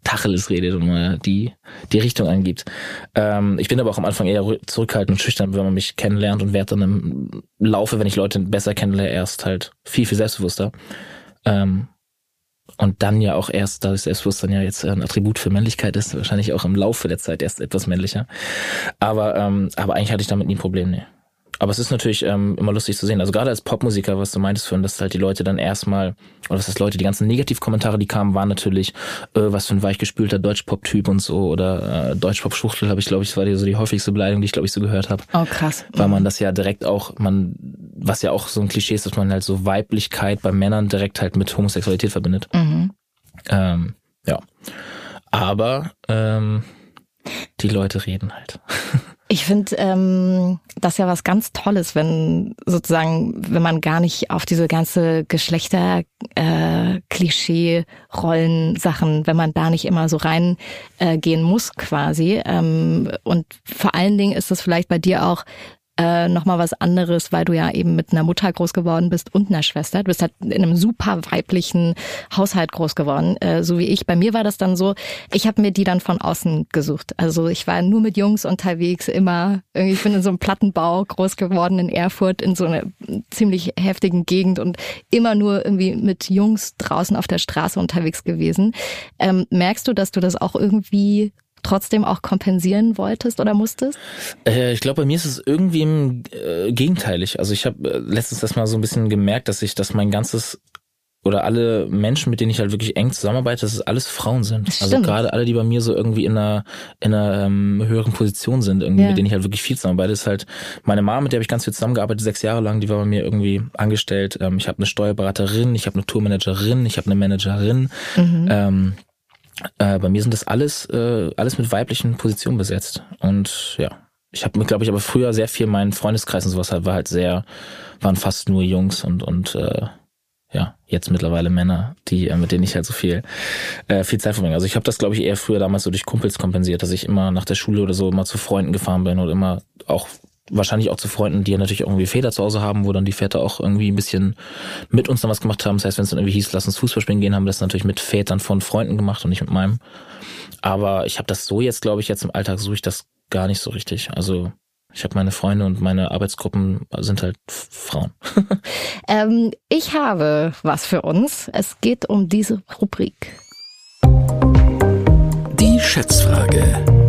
Tacheles redet und mal die, die Richtung angibt. Ähm, ich bin aber auch am Anfang eher zurückhaltend und schüchtern, wenn man mich kennenlernt und werde dann im Laufe, wenn ich Leute besser kennenlerne, erst halt viel, viel selbstbewusster. Ähm, und dann ja auch erst, da das Selbstbewusstsein ja jetzt ein Attribut für Männlichkeit ist, wahrscheinlich auch im Laufe der Zeit erst etwas männlicher. Aber, ähm, aber eigentlich hatte ich damit nie ein Problem, nee. Aber es ist natürlich ähm, immer lustig zu sehen. Also gerade als Popmusiker, was du meintest vorhin, dass halt die Leute dann erstmal, oder was heißt Leute, die ganzen Negativkommentare, die kamen, waren natürlich, äh, was für ein weichgespülter Deutschpop-Typ und so oder äh, Deutschpop-Schuchtel, habe ich, glaube ich, das war die, so die häufigste Beleidigung, die ich, glaube ich, so gehört habe. Oh, krass. Weil man das ja direkt auch, man, was ja auch so ein Klischee ist, dass man halt so Weiblichkeit bei Männern direkt halt mit Homosexualität verbindet. Mhm. Ähm, ja. Aber ähm, die Leute reden halt. Ich finde ähm, das ja was ganz Tolles, wenn sozusagen, wenn man gar nicht auf diese ganze Geschlechter äh, Klischee Rollen Sachen, wenn man da nicht immer so rein äh, gehen muss quasi. Ähm, und vor allen Dingen ist das vielleicht bei dir auch äh, nochmal was anderes, weil du ja eben mit einer Mutter groß geworden bist und einer Schwester. Du bist halt in einem super weiblichen Haushalt groß geworden, äh, so wie ich. Bei mir war das dann so, ich habe mir die dann von außen gesucht. Also ich war nur mit Jungs unterwegs, immer, ich bin in so einem Plattenbau groß geworden in Erfurt, in so einer ziemlich heftigen Gegend und immer nur irgendwie mit Jungs draußen auf der Straße unterwegs gewesen. Ähm, merkst du, dass du das auch irgendwie trotzdem auch kompensieren wolltest oder musstest? Äh, ich glaube, bei mir ist es irgendwie im, äh, gegenteilig. Also ich habe äh, letztens das mal so ein bisschen gemerkt, dass ich, dass mein ganzes oder alle Menschen, mit denen ich halt wirklich eng zusammenarbeite, dass es alles Frauen sind. Das Also stimmt. gerade alle, die bei mir so irgendwie in einer, in einer ähm, höheren Position sind, irgendwie, Ja. mit denen ich halt wirklich viel zusammenarbeite, ist halt meine Mama, mit der habe ich ganz viel zusammengearbeitet, sechs Jahre lang, die war bei mir irgendwie angestellt. Ähm, ich habe eine Steuerberaterin, ich habe eine Tourmanagerin, ich habe eine Managerin. Mhm. Ähm, äh, bei mir sind das alles, äh, alles mit weiblichen Positionen besetzt. Und ja, ich habe, glaube ich, aber früher sehr viel mein Freundeskreis und sowas halt, war halt sehr, waren fast nur Jungs und und äh, ja, jetzt mittlerweile Männer, die äh, mit denen ich halt so viel äh, viel Zeit verbringe. Also ich habe das, glaube ich, eher früher damals so durch Kumpels kompensiert, dass ich immer nach der Schule oder so immer zu Freunden gefahren bin oder immer auch wahrscheinlich auch zu Freunden, die ja natürlich irgendwie Väter zu Hause haben, wo dann die Väter auch irgendwie ein bisschen mit uns dann was gemacht haben. Das heißt, wenn es dann irgendwie hieß, lass uns Fußball spielen gehen, haben wir das natürlich mit Vätern von Freunden gemacht und nicht mit meinem. Aber ich habe das so jetzt, glaube ich, jetzt im Alltag suche ich das gar nicht so richtig. Also ich habe meine Freunde und meine Arbeitsgruppen sind halt Frauen. Ähm, ich habe was für uns. Es geht um diese Rubrik. Die Schätzfrage.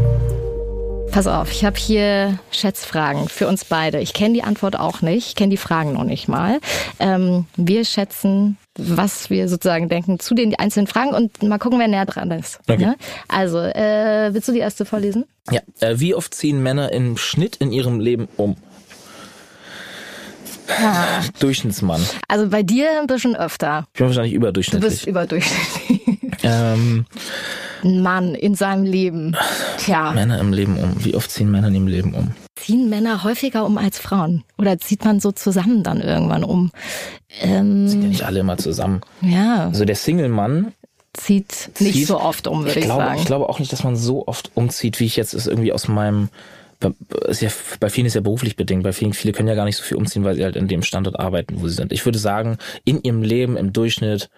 Pass auf, ich habe hier Schätzfragen für uns beide. Ich kenne die Antwort auch nicht, ich kenne die Fragen noch nicht mal. Ähm, wir schätzen, was wir sozusagen denken zu den einzelnen Fragen und mal gucken, wer näher dran ist. Okay. Ne? Also, äh, willst du die erste vorlesen? Ja. Äh, wie oft ziehen Männer im Schnitt in ihrem Leben um? Durchschnittsmann. Also bei dir ein bisschen öfter. Ich bin wahrscheinlich Du bist überdurchschnittlich. überdurchschnittlich. Ähm, Ein Mann in seinem Leben. Tja, Männer im Leben um. Wie oft ziehen Männer ihrem Leben um? ziehen Männer häufiger um als Frauen? Oder zieht man so zusammen dann irgendwann um? Ähm, Sind ja nicht alle immer zusammen. ja, Also der Single-Mann zieht nicht zieht- so oft um, würde ich, glaube, sagen. ich glaube auch nicht, dass man so oft umzieht, wie ich jetzt es irgendwie aus meinem bei- ist ja, bei vielen ist ja beruflich bedingt. Bei vielen, viele können ja gar nicht so viel umziehen, weil sie halt in dem Standort arbeiten, wo sie sind. Ich würde sagen, in ihrem Leben im Durchschnitt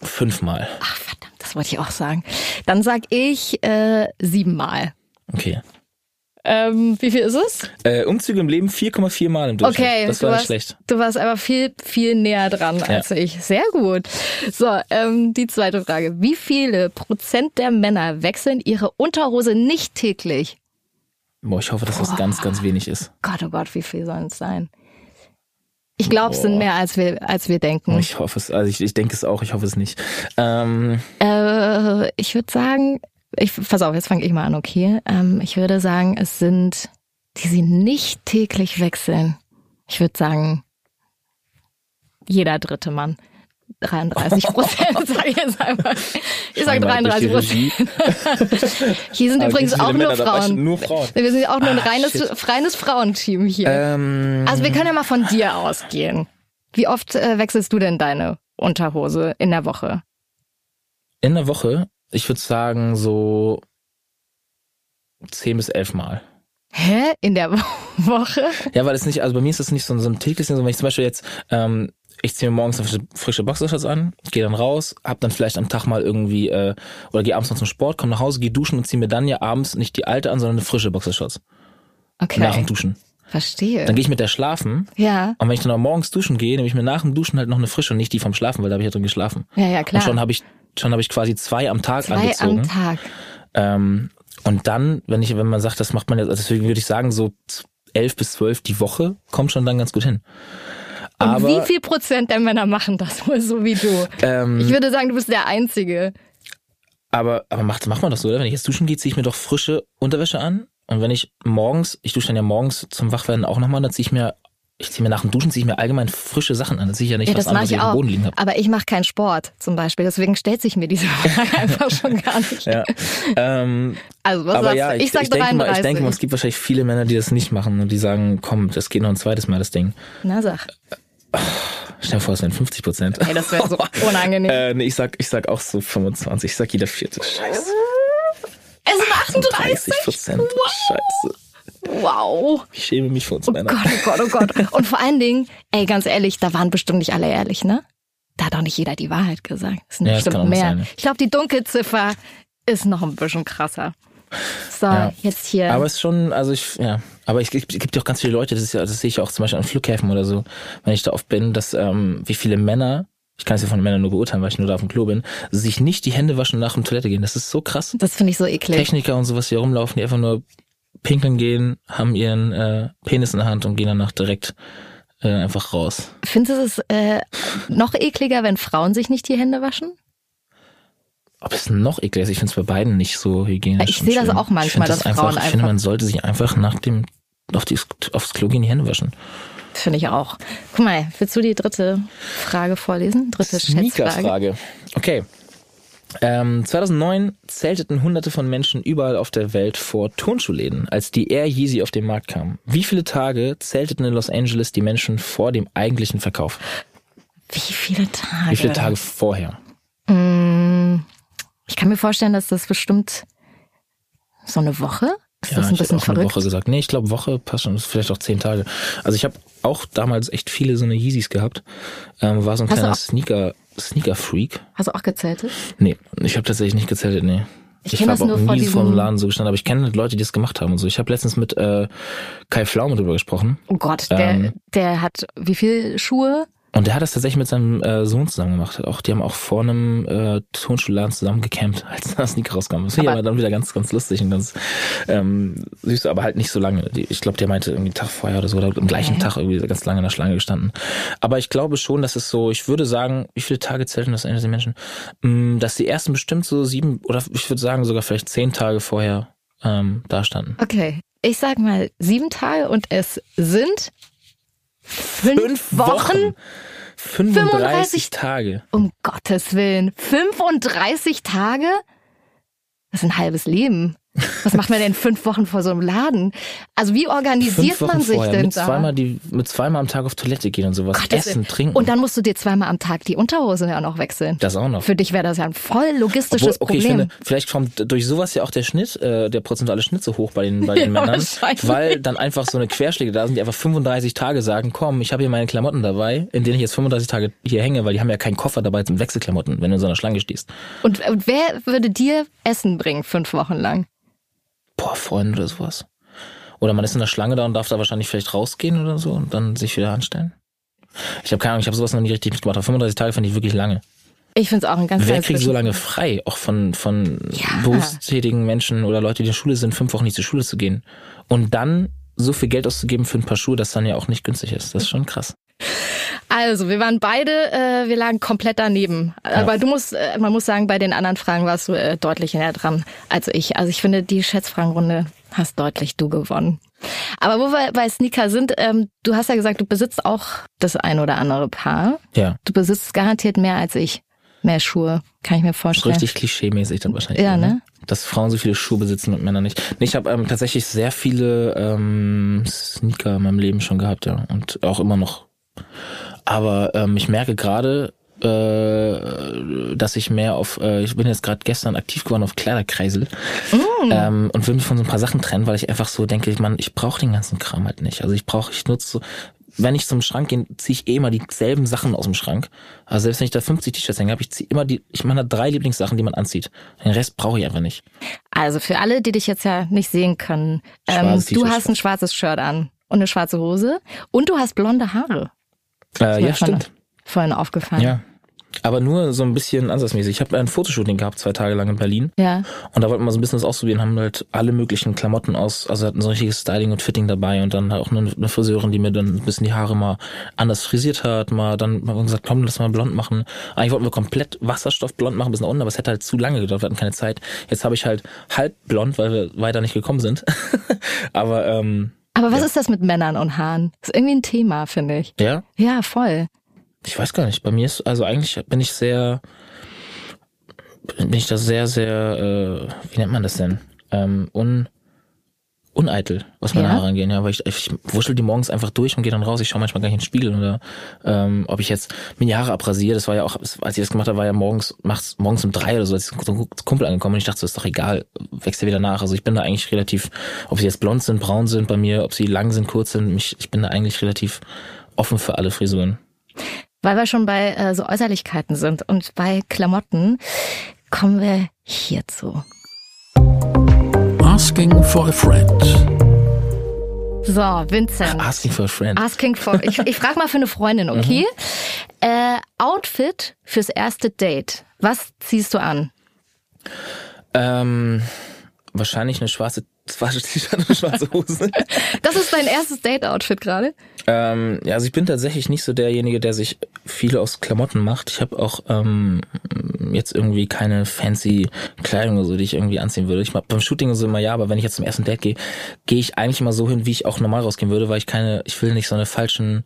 fünfmal. Ach, verdammt, das wollte ich auch sagen. Dann sag ich äh, siebenmal. Okay. Ähm, wie viel ist es? Äh, Umzüge im Leben 4,4 Mal im Durchschnitt. Okay, das du war nicht warst, schlecht. Du warst aber viel, viel näher dran als ich. Sehr gut. So, ähm, die zweite Frage. Wie viele Prozent der Männer wechseln ihre Unterhose nicht täglich? Boah, ich hoffe, dass das ganz, ganz wenig ist. Gott, oh Gott, wie viel sollen es sein? Ich glaube, es sind mehr, als wir, als wir denken. Ich hoffe es, also ich, ich denke es auch, ich hoffe es nicht. Ähm, Äh, ich würde sagen, ich, pass auf, jetzt fange ich mal an, okay? Ähm, ich würde sagen, es sind, die sie nicht täglich wechseln. Ich würde sagen, jeder dritte Mann. 33 Prozent, sage ich jetzt einfach. Ich sage Einmal durch 33 die Prozent. Hier sind übrigens auch nur? Frauen. Nur Frauen. Wir sind auch nur ein Ah, reines, shit. reines Frauenteam hier. ähm, Also wir können ja mal von dir ausgehen. Wie oft äh, wechselst du denn deine Unterhose in der Woche? in der Woche, ich würde sagen so 10 bis 11 Mal. Hä? In der Wo- Woche? Ja, weil es nicht, also bei mir ist das nicht so, ein- so ein tägliches Ding, sondern wenn ich zum Beispiel jetzt, ähm, ich ziehe mir morgens eine frische, Boxershorts an, gehe dann raus, hab dann vielleicht am Tag mal irgendwie, äh, oder gehe abends noch zum Sport, komme nach Hause, gehe duschen und ziehe mir dann ja abends nicht die alte an, sondern eine frische Boxershorts. Okay. Nach dem Duschen. Verstehe. Dann gehe ich mit der schlafen ja, und wenn ich dann auch morgens duschen gehe, nehme ich mir nach dem Duschen halt noch eine frische und nicht die vom Schlafen, weil da habe ich ja drin geschlafen. ja, ja, klar. Und schon habe ich, schon habe ich quasi zwei am Tag Zwei angezogen. am Tag. Ähm, und dann, wenn ich, wenn man sagt, das macht man jetzt, also deswegen würde ich sagen, so elf bis zwölf die Woche kommt schon dann ganz gut hin. Und Aber, wie viel Prozent der Männer machen das wohl so wie du? ähm, Ich würde sagen, du bist der Einzige. aber, aber macht, macht man doch so, oder? Wenn ich jetzt duschen gehe, ziehe ich mir doch frische Unterwäsche an. Und wenn ich morgens, ich dusche dann ja morgens zum Wachwerden auch nochmal, dann ziehe ich mir ich ziehe mir nach dem Duschen ziehe ich mir allgemein frische Sachen an. Das sehe ich ja nicht, Ja, was das anderes ich auf dem. Boden liegen habe. Aber ich mache keinen Sport zum Beispiel. Deswegen stellt sich mir diese Frage einfach schon gar nicht. Ja. ähm, Also, was sagst ja, du? ich, Ich sag ich, denke mal, 33. ich denke mal, es gibt wahrscheinlich viele Männer, die das nicht machen und die sagen, komm, das geht noch ein zweites Mal, das Ding. Na, sag. Stell dir vor, es wären 50 Prozent. Ey, das wäre so unangenehm. Äh, nee, ich sag, ich sag auch so 25. Ich sag jeder vierte. Scheiße. es sind 38. Prozent. Scheiße. Wow. Ich schäme mich für uns Oh Männer. Gott, oh Gott, oh Gott. Und vor allen Dingen, ey, ganz ehrlich, da waren bestimmt nicht alle ehrlich, ne? Da hat auch nicht jeder die Wahrheit gesagt. Es sind Ja, das bestimmt mehr. sein, ja. Ich glaube, die Dunkelziffer ist noch ein bisschen krasser. So, Ja. jetzt hier. Aber es ist schon, also ich, ja, aber es gibt ja auch ganz viele Leute, das ja, das sehe ich auch zum Beispiel an Flughäfen oder so, wenn ich da oft bin, dass, ähm, wie viele Männer, ich kann es ja von Männern nur beurteilen, weil ich nur da auf dem Klo bin, sich nicht die Hände waschen nach dem Toilette gehen. Das ist so krass. das finde ich so eklig. Techniker und sowas, die hier rumlaufen, die einfach nur pinkeln gehen, haben ihren äh, Penis in der Hand und gehen danach direkt äh, einfach raus. Findest du es äh, noch ekliger, wenn Frauen sich nicht die Hände waschen? Ob es noch ekliger ist, ich finde es bei beiden nicht so hygienisch. Ich sehe das auch manchmal, dass das einfach, Frauen Ich finde, einfach- man sollte sich einfach nach dem auf die, aufs Klo gehen die Hände waschen. Finde ich auch. Guck mal, willst du die dritte Frage vorlesen? Dritte. Sneaker-Frage. Okay. Ähm, 2009 zelteten hunderte von Menschen überall auf der Welt vor Turnschuhläden, als die Air Yeezy auf den Markt kam. Wie viele Tage zelteten in Los Angeles die Menschen vor dem eigentlichen Verkauf? Wie viele Tage? Wie viele Tage vorher? Mm, Ich kann mir vorstellen, dass das bestimmt so eine Woche? Ist das ein ich bisschen auch eine verrückt? Woche gesagt. Nee, ich glaube Woche passt schon. Das ist vielleicht auch zehn Tage. Also ich habe auch damals echt viele so eine Yeezys gehabt. Ähm, war so ein Hast kleiner Sneaker, Sneaker-Freak. Hast du auch gezeltet? Nee, ich habe tatsächlich nicht gezeltet, nee. Ich Ich, habe auch nie vor dem Laden so gestanden, aber ich kenne Leute, die das gemacht haben und so. Ich habe letztens mit äh, Kai Pflaume drüber gesprochen Oh Gott, der, Ähm. der hat wie viel Schuhe? Und der hat das tatsächlich mit seinem äh, Sohn zusammen gemacht. Auch die haben auch vor einem äh, Turnschuhladen zusammen gecampt, als das Sneaker rauskam. Das ich Aber- dann wieder ganz, ganz lustig und ganz ähm, süß, aber halt nicht so lange. Die, ich glaube, der meinte irgendwie einen Tag vorher oder so, oder am gleichen Okay. Tag irgendwie ganz lange in der Schlange gestanden. Aber ich glaube schon, dass es so, ich würde sagen, wie viele Tage zelten das Ende der Menschen? Mm, Dass die ersten bestimmt so sieben oder ich würde sagen sogar vielleicht zehn Tage vorher ähm, da standen. Okay, ich sag mal sieben Tage und es sind fünf, Wochen. 35, 35 Tage. Um Gottes Willen, 35 Tage? Das ist ein halbes Leben. Was macht man denn fünf Wochen vor so einem Laden? Also wie organisiert man sich vorher denn mit da? zweimal die mit zweimal am Tag auf Toilette gehen und sowas, Gottes essen, trinken. Und dann musst du dir zweimal am Tag die Unterhose ja noch wechseln. das auch noch. Für dich wäre das ja ein voll logistisches Obwohl, okay, ich Problem. finde, vielleicht kommt durch sowas ja auch der Schnitt, äh, der prozentuale Schnitt so hoch bei den, bei den Ja, Männern, weil dann einfach so eine Querschläge da sind, die einfach 35 Tage sagen, komm, ich habe hier meine Klamotten dabei, in denen ich jetzt 35 Tage hier hänge, weil die haben ja keinen Koffer dabei zum Wechselklamotten, wenn du in so einer Schlange stehst. Und, und wer würde dir Essen bringen fünf Wochen lang? Boah, Freunde oder sowas. Oder man ist in der Schlange da und darf da wahrscheinlich vielleicht rausgehen oder so und dann sich wieder anstellen. Ich habe keine Ahnung, ich habe sowas noch nie richtig mitgemacht, aber 35 Tage fand ich wirklich lange. Ich finde es auch ein ganz Wer kriegt so lange frei, auch von, von Ja. berufstätigen Menschen oder Leute, die in der Schule sind, fünf Wochen nicht zur Schule zu gehen und dann so viel Geld auszugeben für ein paar Schuhe, das dann ja auch nicht günstig ist. Das ist schon krass. Also, wir waren beide, äh, wir lagen komplett daneben. Aber du musst, äh, man muss sagen, bei den anderen Fragen warst du äh, deutlich näher dran als ich. Also ich finde, die Schätzfragenrunde hast deutlich du gewonnen. Aber wo wir bei Sneaker sind, ähm, du hast ja gesagt, du besitzt auch das ein oder andere Paar. Ja, Du besitzt garantiert mehr als ich. Mehr Schuhe, kann ich mir vorstellen. richtig klischee-mäßig dann wahrscheinlich. Ja, ne? Dass Frauen so viele Schuhe besitzen und Männer nicht. Nee, ich habe ähm, tatsächlich sehr viele ähm, Sneaker in meinem Leben schon gehabt, ja. Und auch immer noch. Aber ähm, ich merke gerade, äh, dass ich mehr auf, äh, ich bin jetzt gerade gestern aktiv geworden auf Kleiderkreisel ähm, und will mich von so ein paar Sachen trennen, weil ich einfach so denke, ich, man, ich brauche den ganzen Kram halt nicht. Also ich brauche, ich nutze so, wenn ich zum Schrank gehe, ziehe ich eh immer dieselben Sachen aus dem Schrank. Also selbst wenn ich da 50 T-Shirts hänge, habe ich zieh immer die, ich meine drei Lieblingssachen, die man anzieht. Den Rest brauche ich einfach nicht. Also für alle, die dich jetzt ja nicht sehen können, ähm, du hast ein schwarzes Shirt an und eine schwarze Hose und du hast blonde Haare. Äh, ja, stimmt. Vorhin aufgefallen. Ja. Aber nur so ein bisschen ansatzmäßig. Ich habe ein Fotoshooting gehabt, zwei Tage lang in Berlin. Ja. Und da wollten wir so ein bisschen das ausprobieren, haben halt alle möglichen Klamotten aus, also hatten so ein richtiges Styling und Fitting dabei und dann auch eine, eine Friseurin, die mir dann ein bisschen die Haare mal anders frisiert hat, mal dann haben wir gesagt, komm, lass mal blond machen. Eigentlich wollten wir komplett Wasserstoffblond machen bis nach unten, aber es hätte halt zu lange gedauert, wir hatten keine Zeit. Jetzt habe ich halt halb blond, weil wir weiter nicht gekommen sind. aber ähm, Aber was Ja. ist das mit Männern und Haaren? ist irgendwie ein Thema, finde ich. Ja, Ja, voll. ich weiß gar nicht. Bei mir ist, also eigentlich bin ich sehr, bin ich da sehr, sehr, äh, wie nennt man das denn? Ähm, un, uneitel, was meine Ja? Haare angeht, ja, weil ich, ich wuschel die morgens einfach durch und gehe dann raus. Ich schaue manchmal gar nicht in den Spiegel oder ähm, ob ich jetzt mir die Haare abrasiere. Das war ja auch, als ich das gemacht habe, war ja morgens, macht's morgens um drei oder so, als ich so ein Kumpel angekommen und ich dachte, so, ist doch egal, wächst ja wieder nach. Also ich bin da eigentlich relativ, ob sie jetzt blond sind, braun sind bei mir, ob sie lang sind, kurz sind, mich, ich bin da eigentlich relativ offen für alle Frisuren. Weil wir schon bei äh, so Äußerlichkeiten sind und bei Klamotten, kommen wir hierzu. Asking for a friend. So, Vincent. Asking for a friend. Asking for. Ich, ich frage mal für eine Freundin, okay? Äh, Outfit fürs erste Date. Was ziehst du an? Ähm, wahrscheinlich eine schwarze, schwarze T-Shirt und schwarze Hose. Das ist dein erstes Date-Outfit gerade? ähm, ja, also ich bin tatsächlich nicht so derjenige, der sich viel aus Klamotten macht. Ich habe auch ähm, jetzt irgendwie keine fancy Kleidung oder so, die ich irgendwie anziehen würde. Ich mach beim Shooting und so immer ja, aber wenn ich jetzt zum ersten Date gehe, gehe ich eigentlich immer so hin, wie ich auch normal rausgehen würde, weil ich keine, ich will nicht so eine falschen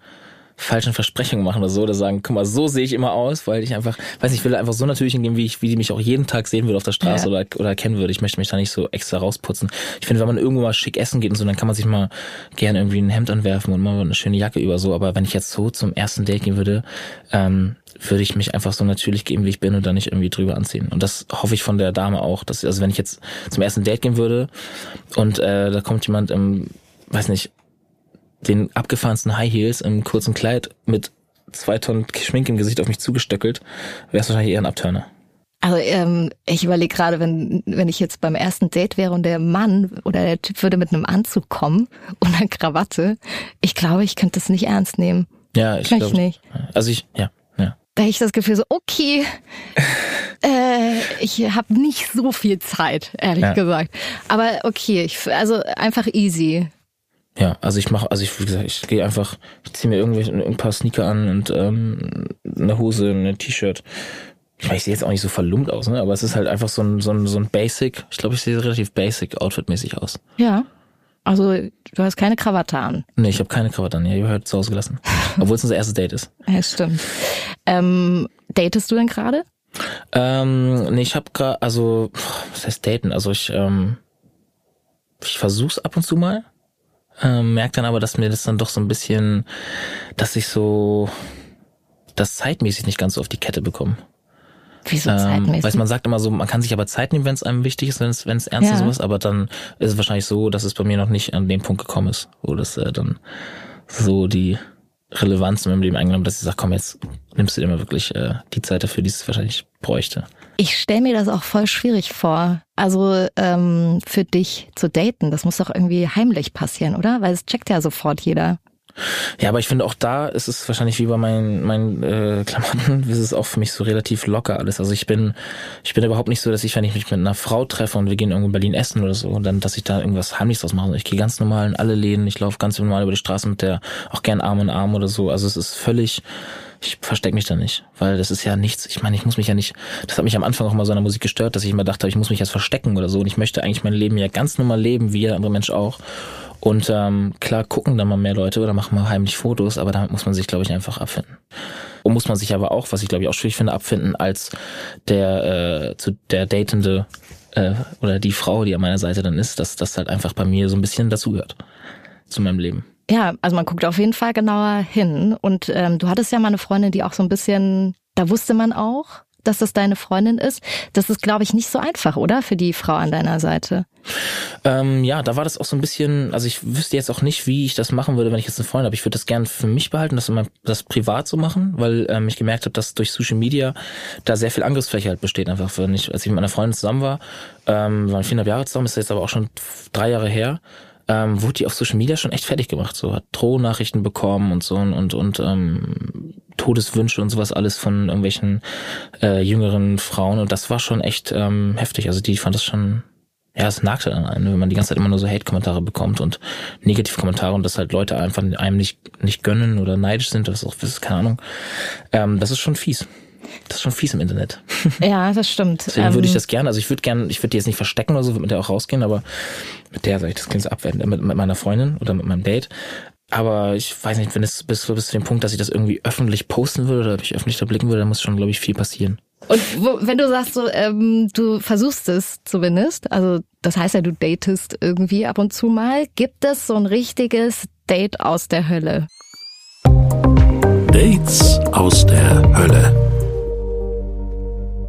falschen Versprechungen machen oder so, oder sagen, guck mal, so sehe ich immer aus, weil ich einfach, weiß nicht, ich will einfach so natürlich hingehen, wie ich, wie die mich auch jeden Tag sehen würde auf der Straße Ja. oder, oder erkennen würde. Ich möchte mich da nicht so extra rausputzen. Ich finde, wenn man irgendwo mal schick essen geht und so, dann kann man sich mal gerne irgendwie ein Hemd anwerfen und mal eine schöne Jacke über so. Aber wenn ich jetzt so zum ersten Date gehen würde, ähm, würde ich mich einfach so natürlich geben, wie ich bin und da nicht irgendwie drüber anziehen. Und das hoffe ich von der Dame auch, dass, also wenn ich jetzt zum ersten Date gehen würde und äh, da kommt jemand im, weiß nicht, den abgefahrensten High Heels im kurzen Kleid mit zwei Tonnen Schmink im Gesicht auf mich zugestöckelt, wäre es wahrscheinlich eher ein Abturner. Also ähm, ich überlege gerade, wenn, wenn ich jetzt beim ersten Date wäre und der Mann oder der Typ würde mit einem Anzug kommen und einer Krawatte, ich glaube, ich könnte das nicht ernst nehmen. Ja, ich glaube. nicht. Also ich, ja, ja. Da hätte ich das Gefühl so, okay, äh, ich habe nicht so viel Zeit, ehrlich Ja. gesagt. Aber okay, ich, also einfach easy. Ja, also ich mache, also ich, wie gesagt, ich gehe einfach, ich ziehe mir irgendwelche, ein paar Sneaker an und ähm, eine Hose, ein T-Shirt. Ich meine, ich sehe jetzt auch nicht so verlumpt aus, ne? Aber es ist halt einfach so ein, so ein, so ein Basic, ich glaube, ich sehe relativ basic outfitmäßig aus. Ja. Also du hast keine Krawatte an. Nee, ich habe keine Krawatte an, ja, ich habe halt zu Hause gelassen. Obwohl es unser erstes Date ist. Ja, stimmt. Ähm, datest du denn gerade? Ähm, nee, ich habe gerade, also, was heißt daten? Also ich, ähm, ich versuch's ab und zu mal, ähm, merke dann aber, dass mir das dann doch so ein bisschen, dass ich so das zeitmäßig nicht ganz so auf die Kette bekomme. Wieso Ähm, zeitmäßig? weiß man sagt immer so, man kann sich aber Zeit nehmen, wenn es einem wichtig ist, wenn es wenn es ernst Ja. ist sowas, aber dann ist es wahrscheinlich so, dass es bei mir noch nicht an den Punkt gekommen ist, wo das äh, dann so die Relevanz in meinem Leben eingenommen, dass ich sage, komm, jetzt nimmst du dir mal wirklich äh, die Zeit dafür, die es wahrscheinlich bräuchte. Ich stelle mir das auch voll schwierig vor. Also ähm, für dich zu daten, das muss doch irgendwie heimlich passieren, oder? Weil es checkt ja sofort jeder. Ja, aber ich finde auch da ist es wahrscheinlich wie bei meinen, meinen äh, Klamotten, ist es auch für mich so relativ locker alles. Also ich bin, ich bin überhaupt nicht so, dass ich, wenn ich mich mit einer Frau treffe und wir gehen irgendwo in Berlin essen oder so, dann, dass ich da irgendwas Heimliches draus mache. Ich gehe ganz normal in alle Läden, ich laufe ganz normal über die Straße mit der, auch gern Arm in Arm oder so. Also es ist völlig, ich verstecke mich da nicht, weil das ist ja nichts. Ich meine, ich muss mich ja nicht. Das hat mich am Anfang auch mal so an der Musik gestört, dass ich immer dachte, ich muss mich jetzt verstecken oder so. Und ich möchte eigentlich mein Leben ja ganz normal leben, wie jeder andere Mensch auch. Und ähm, klar gucken dann mal mehr Leute oder machen mal heimlich Fotos, aber damit muss man sich, glaube ich, einfach abfinden. Und muss man sich aber auch, was ich glaube ich auch schwierig finde, abfinden als der äh, zu der datende äh, oder die Frau, die an meiner Seite dann ist, dass das halt einfach bei mir so ein bisschen dazugehört zu meinem Leben. Ja, also man guckt auf jeden Fall genauer hin. Und ähm, du hattest ja mal eine Freundin, die auch so ein bisschen, da wusste man auch, dass das deine Freundin ist. Das ist, glaube ich, nicht so einfach, oder? Für die Frau an deiner Seite. Ähm, ja, da war das auch so ein bisschen, also ich wüsste jetzt auch nicht, wie ich das machen würde, wenn ich jetzt eine Freundin habe. Ich würde das gern für mich behalten, das, immer, das privat so machen, weil ähm, ich gemerkt habe, dass durch Social Media da sehr viel Angriffsfläche halt besteht. Einfach, wenn ich, als ich mit meiner Freundin zusammen war, ähm, waren viereinhalb Jahre zusammen, ist jetzt aber auch schon drei Jahre her, ähm, wurde die auf Social Media schon echt fertig gemacht. So hat Drohnachrichten bekommen und so und und, und ähm, Todeswünsche und sowas alles von irgendwelchen äh, jüngeren Frauen und das war schon echt ähm, heftig. Also die fand das schon ja, es nagte an einem, wenn man die ganze Zeit immer nur so Hate-Kommentare bekommt und Negativ-Kommentare und dass halt Leute einfach einem nicht, nicht gönnen oder neidisch sind, das ist auch, das ist keine Ahnung. Ähm, das ist schon fies. Das ist schon fies im Internet. Ja, das stimmt. Deswegen würde ich Ähm, das gerne, also ich würde gerne, ich würde die jetzt nicht verstecken oder so, würde mit der auch rausgehen, aber mit der, sag ich, das klingt so abwertend, mit, mit meiner Freundin oder mit meinem Date. Aber ich weiß nicht, wenn es bis, bis zu dem Punkt, dass ich das irgendwie öffentlich posten würde oder mich öffentlich da blicken würde, dann muss schon, glaube ich, viel passieren. Und wo, wenn du sagst, so, ähm, du versuchst es zumindest, also das heißt ja, du datest irgendwie ab und zu mal, gibt es so ein richtiges Date aus der Hölle? Dates aus der Hölle.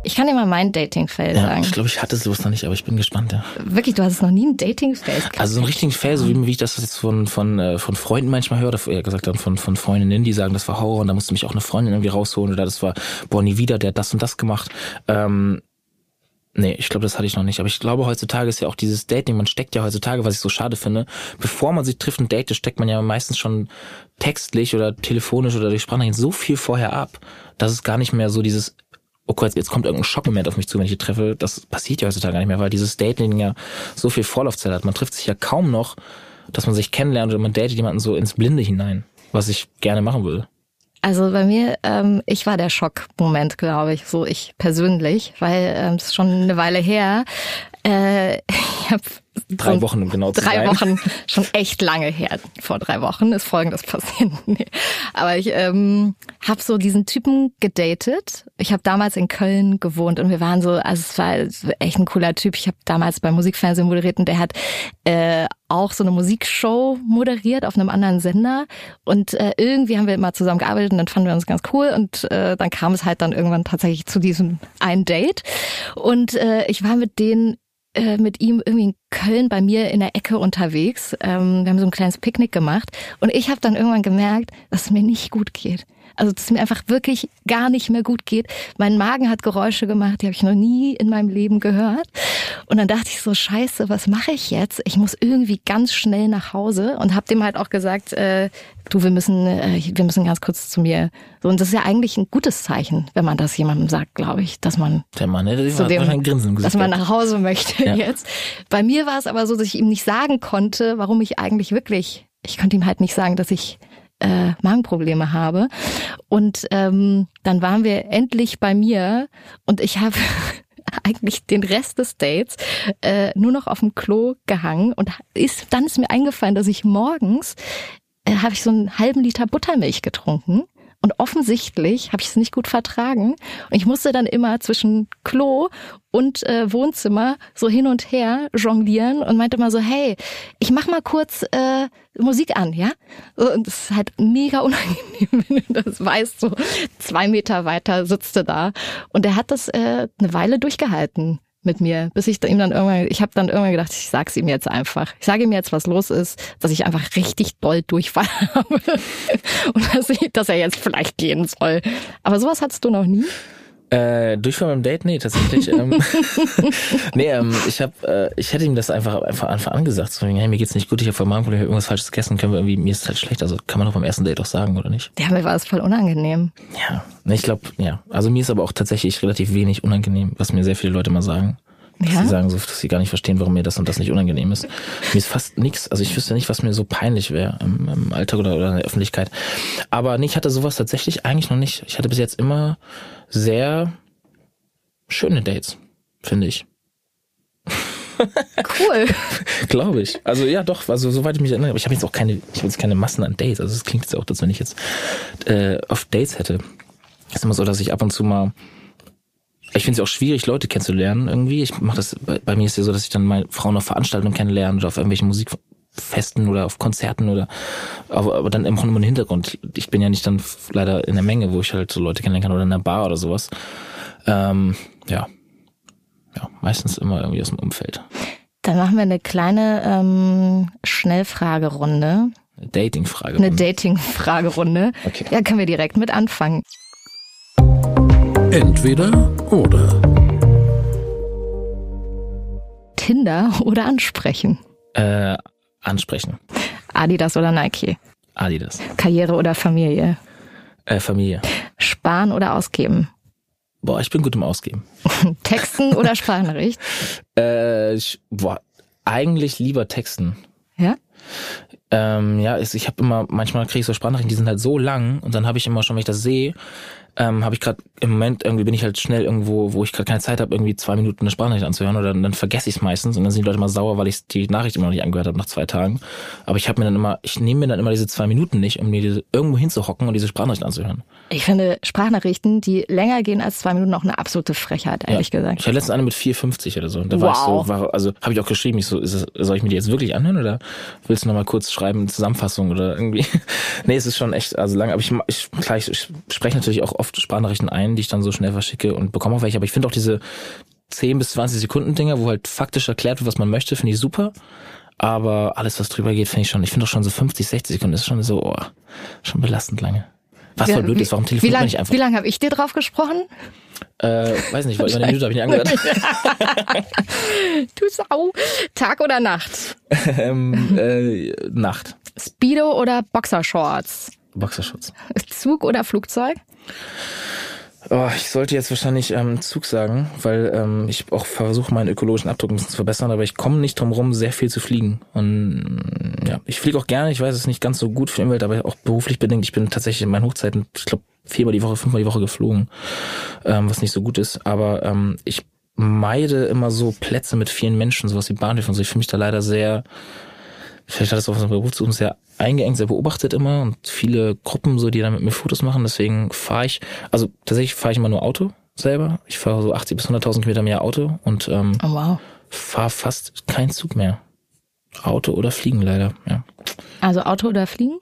Ich kann dir mal mein Dating-Fail Ja, sagen. ich glaube, ich hatte sowas noch nicht, aber ich bin gespannt, ja. Wirklich, du hast noch nie ein Dating-Fail gehabt. Also so einen richtigen Fail, so wie, wie ich das jetzt von, von, äh, von Freunden manchmal höre, oder eher gesagt dann von, von Freundinnen, die sagen, das war Horror und da musste mich auch eine Freundin irgendwie rausholen oder das war, boah, nie wieder, der hat das und das gemacht. Ähm, nee, ich glaube, das hatte ich noch nicht. Aber ich glaube, heutzutage ist ja auch dieses Dating, man steckt ja heutzutage, was ich so schade finde, bevor man sich trifft und datet, steckt man ja meistens schon textlich oder telefonisch oder durch Sprachnachrichten so viel vorher ab, dass es gar nicht mehr so dieses oh Gott, jetzt kommt irgendein Schockmoment auf mich zu, wenn ich die treffe. Das passiert ja heutzutage gar nicht mehr, weil dieses Dating ja so viel Vorlaufzeit hat. Man trifft sich ja kaum noch, dass man sich kennenlernt oder man datet jemanden so ins Blinde hinein, was ich gerne machen würde. Also bei mir, ähm, ich war der Schockmoment, glaube ich, so ich persönlich, weil ähm, es ist schon eine Weile her. Äh, ich habe Drei Wochen, um genau zu drei sein. Wochen, schon echt lange her. Vor drei Wochen ist Folgendes passiert. Nee. Aber ich ähm, habe so diesen Typen gedatet. Ich habe damals in Köln gewohnt und wir waren so, also es war echt ein cooler Typ. Ich habe damals beim Musikfernsehen moderiert und der hat äh, auch so eine Musikshow moderiert auf einem anderen Sender. Und äh, irgendwie haben wir immer zusammen gearbeitet und dann fanden wir uns ganz cool. Und äh, dann kam es halt dann irgendwann tatsächlich zu diesem einen Date. Und äh, ich war mit denen äh, mit ihm irgendwie in Köln bei mir in der Ecke unterwegs. Ähm, wir haben so ein kleines Picknick gemacht und ich habe dann irgendwann gemerkt, dass es mir nicht gut geht. Also dass es mir einfach wirklich gar nicht mehr gut geht. Mein Magen hat Geräusche gemacht, die habe ich noch nie in meinem Leben gehört. Und dann dachte ich so, scheiße, was mache ich jetzt? Ich muss irgendwie ganz schnell nach Hause und habe dem halt auch gesagt, äh, du, wir müssen, äh, wir müssen ganz kurz zu mir. So, und das ist ja eigentlich ein gutes Zeichen, wenn man das jemandem sagt, glaube ich, dass man Der Mann, der zu dem, ein Grinsen im dass man nach Hause möchte Ja. jetzt. Bei mir war es aber so, dass ich ihm nicht sagen konnte, warum ich eigentlich wirklich, ich konnte ihm halt nicht sagen, dass ich äh, Magenprobleme habe. Und ähm, dann waren wir endlich bei mir und ich habe eigentlich den Rest des Dates äh, nur noch auf dem Klo gehangen und ist, dann ist mir eingefallen, dass ich morgens äh, habe ich so einen halben Liter Buttermilch getrunken. Und offensichtlich habe ich es nicht gut vertragen. Und ich musste dann immer zwischen Klo und äh, Wohnzimmer so hin und her jonglieren und meinte mal so, hey, ich mach mal kurz äh, Musik an, ja? Und das ist halt mega unangenehm, wenn du das weißt. So zwei Meter weiter sitzt du da. Und er hat das äh, eine Weile durchgehalten mit mir, bis ich ihm dann irgendwann, ich habe dann irgendwann gedacht, ich sag's ihm jetzt einfach. Ich sage ihm jetzt, was los ist, dass ich einfach richtig doll Durchfall habe und dass, ich, dass er jetzt vielleicht gehen soll. Aber sowas hattest du noch nie? Äh, Durchfall beim Date? Nee, tatsächlich. ähm, nee, ähm, ich hab, äh, ich hätte ihm das einfach einfach Anfang an gesagt. So, hey, mir geht's nicht gut, ich habe voll Magenprobleme, ich hab irgendwas falsches gegessen, können wir irgendwie, mir ist halt schlecht. Also kann man doch beim ersten Date auch sagen, oder nicht? Ja, mir war es voll unangenehm. Ja, nee, ich glaube, ja. Also mir ist aber auch tatsächlich relativ wenig unangenehm, was mir sehr viele Leute mal sagen. Dass Ja? sie sagen so, dass sie gar nicht verstehen, warum mir das und das nicht unangenehm ist. Mir ist fast nichts, also ich wüsste nicht, was mir so peinlich wäre im, im Alltag oder, oder in der Öffentlichkeit. Aber nee, ich hatte sowas tatsächlich eigentlich noch nicht. Ich hatte bis jetzt immer sehr schöne Dates, finde ich. Cool. Glaube ich. Also ja, doch, also soweit ich mich erinnere, aber ich habe jetzt auch keine, ich habe jetzt keine Massen an Dates. Also es klingt jetzt auch, als wenn ich jetzt äh, oft Dates hätte. Es ist immer so, dass ich ab und zu mal ich finde es auch schwierig, Leute kennenzulernen irgendwie. Ich mache das, bei, bei mir ist ja so, dass ich dann mal Frauen auf Veranstaltungen kennenlerne oder auf irgendwelchen Musikfesten oder auf Konzerten oder aber, aber dann im Hintergrund. Ich bin ja nicht dann leider in der Menge, wo ich halt so Leute kennenlernen kann oder in einer Bar oder sowas. Ähm, ja. Ja, meistens immer irgendwie aus dem Umfeld. Dann machen wir eine kleine ähm, Schnellfragerunde. Eine Dating-Frage. Eine Dating-Fragerunde. Okay. Ja, können wir direkt mit anfangen. Entweder oder. Tinder oder ansprechen? Äh, ansprechen. Adidas oder Nike? Adidas. Karriere oder Familie? Äh, Familie. Sparen oder ausgeben? Boah, ich bin gut im Ausgeben. Texten oder Sprachnachricht? Äh, ich, boah, eigentlich lieber texten. Ja? Ähm, ja, ist, ich habe immer, manchmal kriege ich so Sprachnachrichten, die sind halt so lang und dann habe ich immer schon, wenn ich das sehe, ähm, habe ich gerade im Moment irgendwie bin ich halt schnell irgendwo, wo ich gerade keine Zeit habe, irgendwie zwei Minuten eine Sprachnachricht anzuhören oder dann vergesse ich es meistens und dann sind die Leute immer sauer, weil ich die Nachricht immer noch nicht angehört habe nach zwei Tagen. Aber ich habe mir dann immer, ich nehme mir dann immer diese zwei Minuten nicht, um mir diese, irgendwo hinzuhocken und diese Sprachnachricht anzuhören. Ich finde Sprachnachrichten, die länger gehen als zwei Minuten, auch eine absolute Frechheit, ehrlich ja. gesagt. Ich hatte letztens eine mit 4,50 oder so. Und da wow. war ich so, war, also habe ich auch geschrieben, ich so, es, soll ich mir die jetzt wirklich anhören oder willst du noch mal kurz schreiben, Zusammenfassung oder irgendwie? nee, es ist schon echt, also lang, aber ich, ich, klar, ich, ich spreche natürlich auch oft Sprachnachrichten ein, die ich dann so schnell verschicke und bekomme auch welche, aber ich finde auch diese 10 bis 20 Sekunden Dinger, wo halt faktisch erklärt wird, was man möchte, finde ich super. Aber alles, was drüber geht, finde ich schon, ich finde auch schon so 50, 60 Sekunden ist schon so, oh, schon belastend lange. Was voll blöd ist, warum telefoniert man nicht einfach? Wie lange habe ich dir drauf gesprochen? Äh, weiß nicht, weil über eine Minute habe ich nicht angehört. du Sau. Tag oder Nacht? ähm, äh, Nacht. Speedo oder Boxershorts? Boxershorts. Zug oder Flugzeug? Oh, ich sollte jetzt wahrscheinlich ähm, Zug sagen, weil ähm, ich auch versuche, meinen ökologischen Abdruck ein bisschen zu verbessern, aber ich komme nicht drum rum, sehr viel zu fliegen. Und ja, ich fliege auch gerne, ich weiß, es ist nicht ganz so gut für die Umwelt, aber auch beruflich bedingt. Ich bin tatsächlich in meinen Hochzeiten, ich glaube, viermal die Woche, fünfmal die Woche geflogen, ähm, was nicht so gut ist. Aber ähm, ich meide immer so Plätze mit vielen Menschen, sowas wie Bahnhöfe und so. Ich fühle mich da leider sehr vielleicht hat es auch was mit Beruf zu tun, sehr eingeengt, sehr beobachtet immer und viele Gruppen so, die dann mit mir Fotos machen. Deswegen fahre ich, also tatsächlich fahre ich immer nur Auto selber. Ich fahre so 80 bis 100.000 Kilometer mehr Auto und ähm, oh, wow. fahre fast keinen Zug mehr. Auto oder Fliegen leider, ja. Also Auto oder Fliegen?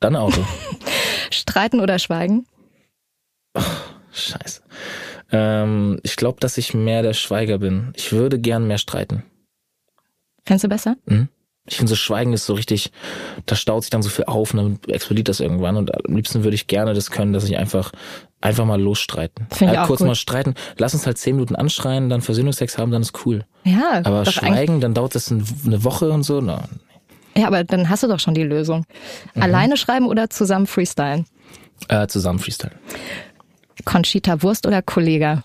Dann Auto. Streiten oder Schweigen? Oh, scheiße. Ähm, ich glaube, dass ich mehr der Schweiger bin. Ich würde gern mehr streiten. Fändest du besser? Mhm. Ich finde so Schweigen ist so richtig, da staut sich dann so viel auf und dann explodiert das irgendwann. Und am liebsten würde ich gerne das können, dass ich einfach einfach mal losstreiten. Find halt kurz gut. mal streiten. Lass uns halt zehn Minuten anschreien, dann Versöhnungsex haben, dann ist cool. Ja. Aber schweigen, dann dauert das eine Woche und so. Na. Ja, aber dann hast du doch schon die Lösung. Mhm. Alleine schreiben oder zusammen freestylen? Äh, zusammen freestylen. Conchita Wurst oder Kollega?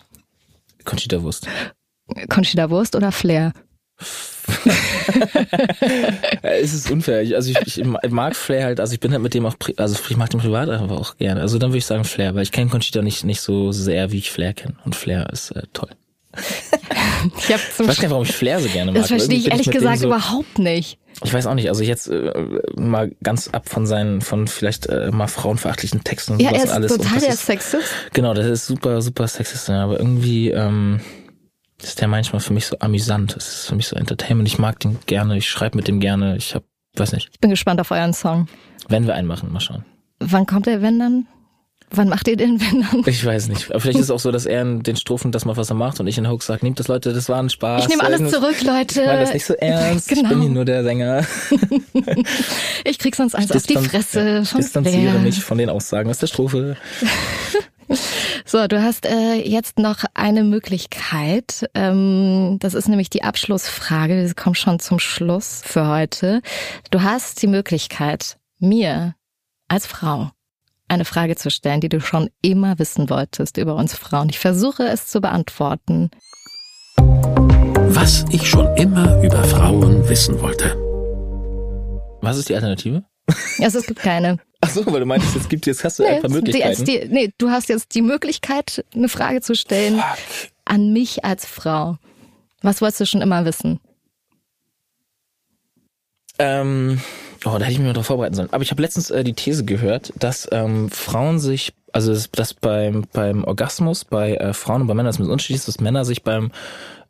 Conchita Wurst. Conchita Wurst oder Flair? es ist unfair. Ich, also ich, ich mag Flair halt, also ich bin halt mit dem auch, also ich mag den privat aber auch gerne. Also dann würde ich sagen Flair, weil ich kenne Conchita nicht, nicht so sehr, wie ich Flair kenne. Und Flair ist äh, toll. ich, hab zum ich weiß gar nicht, warum ich Flair so gerne mag. Das verstehe ich ehrlich gesagt so, überhaupt nicht. Ich weiß auch nicht, also jetzt äh, mal ganz ab von seinen, von vielleicht äh, mal frauenverachtlichen Texten und ja, sowas er ist alles. total der ist, Sexist. Genau, das ist super, super sexist, aber irgendwie, ähm, ist der manchmal für mich so amüsant. Es ist für mich so Entertainment. Ich mag den gerne, ich schreibe mit dem gerne. Ich hab, weiß nicht. Ich bin gespannt auf euren Song. Wenn wir einen machen, mal schauen. Wann kommt der, wenn dann? Wann macht ihr den, wenn dann? Ich weiß nicht. Aber vielleicht ist es auch so, dass er in den Strophen das mal, was er macht und ich in Hook sage, nehmt das Leute, das war ein Spaß. Ich nehme alles zurück, Leute. Ich meine das nicht so ernst. Genau. Ich bin hier nur der Sänger. ich krieg sonst eins auf die Fresse. Ich distanziere mich von den Aussagen aus der Strophe. So, du hast äh, jetzt noch eine Möglichkeit. Ähm, das ist nämlich die Abschlussfrage. Wir kommen schon zum Schluss für heute. Du hast die Möglichkeit, mir als Frau eine Frage zu stellen, die du schon immer wissen wolltest über uns Frauen. Ich versuche es zu beantworten. Was ich schon immer über Frauen wissen wollte. Was ist die Alternative? Also es gibt keine. Ach so, weil du meinst, es gibt jetzt hast du nee, ein paar Möglichkeiten. Die, nee, du hast jetzt die Möglichkeit, eine Frage zu stellen Fuck. an mich als Frau. Was wolltest du schon immer wissen? Ähm, oh, da hätte ich mich mal drauf vorbereiten sollen. Aber ich habe letztens äh, die These gehört, dass ähm, Frauen sich, also dass, dass beim beim Orgasmus bei äh, Frauen und bei Männern das mit Unterschied ist, dass Männer sich beim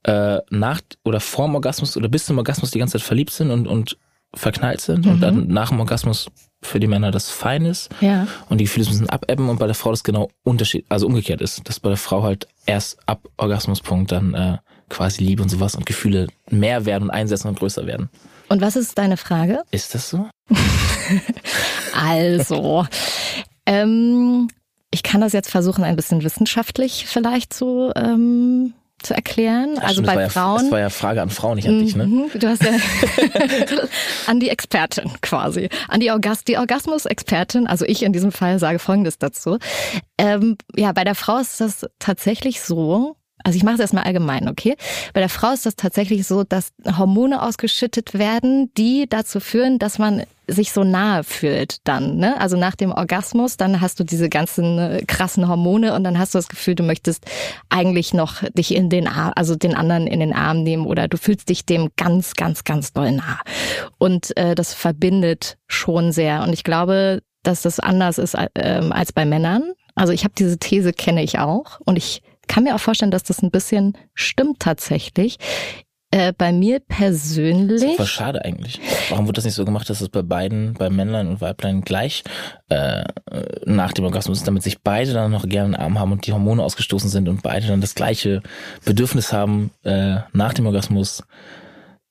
äh, nach oder vorm Orgasmus oder bis zum Orgasmus die ganze Zeit verliebt sind und und verknallt sind Mhm. und dann nach dem Orgasmus für die Männer das fein ist Ja. und die Gefühle bisschen abebben und bei der Frau das genau unterschied, also umgekehrt ist, dass bei der Frau halt erst ab Orgasmuspunkt dann äh, quasi Liebe und sowas und Gefühle mehr werden und einsetzen und größer werden. Und was ist deine Frage? Ist das so? Also, ähm, ich kann das jetzt versuchen, ein bisschen wissenschaftlich vielleicht zu, ähm, zu erklären. Ach, also stimmt, das bei ja, Frauen. Das war ja Frage an Frauen, nicht an dich, ne? Mhm, Du hast ja an die Expertin quasi, an die, Orgas die Orgasmus-Expertin, also ich in diesem Fall sage Folgendes dazu. Ähm, ja, bei der Frau ist das tatsächlich so, Also ich mache es erstmal allgemein, okay? Bei der Frau ist das tatsächlich so, dass Hormone ausgeschüttet werden, die dazu führen, dass man sich so nahe fühlt dann, ne? Also nach dem Orgasmus, dann hast du diese ganzen äh, krassen Hormone und dann hast du das Gefühl, du möchtest eigentlich noch dich in den Arm, also den anderen in den Arm nehmen oder du fühlst dich dem ganz, ganz, ganz doll nah. Und äh, das verbindet schon sehr. Und ich glaube, dass das anders ist äh, als bei Männern. Also ich habe diese These, kenne ich auch und ich kann mir auch vorstellen, dass das ein bisschen stimmt tatsächlich. Äh, bei mir persönlich. Das ist schade eigentlich. Warum wird das nicht so gemacht, dass es bei beiden, bei Männlein und Weiblein gleich äh, nach dem Orgasmus ist, damit sich beide dann noch gerne einen Arm haben und die Hormone ausgestoßen sind und beide dann das gleiche Bedürfnis haben, äh, nach dem Orgasmus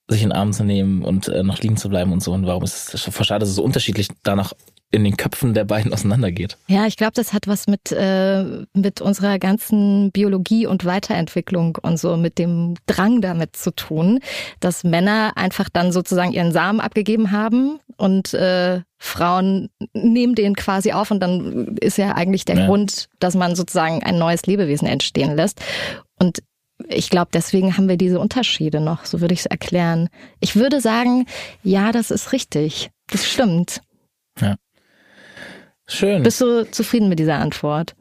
sich in den Arm zu nehmen und äh, noch liegen zu bleiben und so. Und warum ist es schade, dass es so unterschiedlich danach in den Köpfen der beiden auseinandergeht. Ja, ich glaube, das hat was mit, äh, mit unserer ganzen Biologie und Weiterentwicklung und so, mit dem Drang damit zu tun, dass Männer einfach dann sozusagen ihren Samen abgegeben haben und äh, Frauen nehmen den quasi auf und dann ist ja eigentlich der ja. Grund, dass man sozusagen ein neues Lebewesen entstehen lässt. Und ich glaube, deswegen haben wir diese Unterschiede noch, so würde ich es erklären. Ich würde sagen, ja, das ist richtig. Das stimmt. Schön. Bist du zufrieden mit dieser Antwort?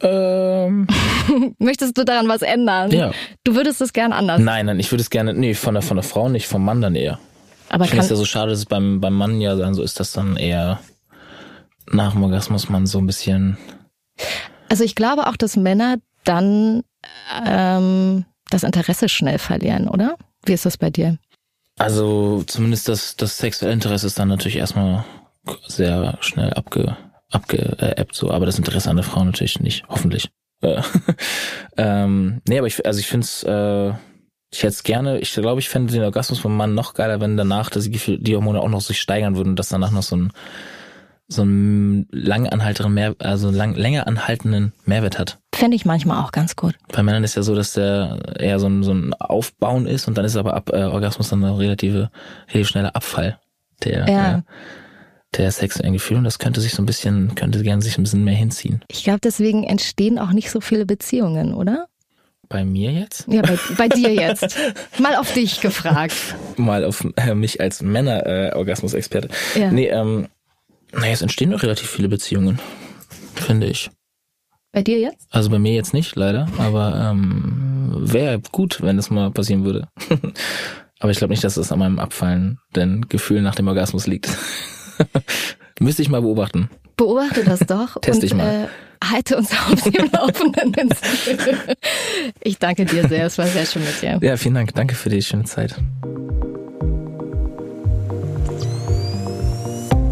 Ähm. Möchtest du daran was ändern? Ja. Du würdest es gerne anders. Nein, nein, ich würde es gerne, nee, von der, von der Frau nicht, vom Mann dann eher. Aber ich finde es ja so schade, dass es beim, beim Mann ja dann so ist, dass dann eher nach dem Orgasmus man so ein bisschen. Also ich glaube auch, dass Männer dann ähm, das Interesse schnell verlieren, oder? Wie ist das bei dir? Also zumindest das, das sexuelle Interesse ist dann natürlich erstmal sehr schnell abge, abgeappt, so, aber das Interesse an der Frau natürlich nicht, hoffentlich. Äh, ähm, nee, aber ich, also ich finde es, äh, ich hätte es gerne, ich glaube, ich fände den Orgasmus vom Mann noch geiler, wenn danach dass die, die Hormone auch noch sich steigern würden und dass danach noch so ein so einen lang anhaltenden Mehr, also lang, länger anhaltenden Mehrwert hat. Fände ich manchmal auch ganz gut. Bei Männern ist ja so, dass der eher so ein, so ein Aufbauen ist und dann ist aber ab äh, Orgasmus dann ein relative, relativ schneller Abfall der, ja. äh, der sexuellen Gefühle und das könnte sich so ein bisschen, könnte gerne sich ein bisschen mehr hinziehen. Ich glaube, deswegen entstehen auch nicht so viele Beziehungen, oder? Bei mir jetzt? Ja, bei, bei dir jetzt. Mal auf dich gefragt. Mal auf äh, mich als Männer-Orgasmus-Experte. Äh, ja. Nee, ähm, naja, es entstehen doch relativ viele Beziehungen, finde ich. Bei dir jetzt? Also bei mir jetzt nicht, leider. Aber ähm, wäre gut, wenn das mal passieren würde. aber ich glaube nicht, dass es an meinem abfallenden Gefühl nach dem Orgasmus liegt. Müsste ich mal beobachten. Beobachte das doch. Teste ich mal. Äh, halte uns auf dem Laufenden. ich danke dir sehr. Es war sehr schön mit dir. Ja, vielen Dank. Danke für die schöne Zeit.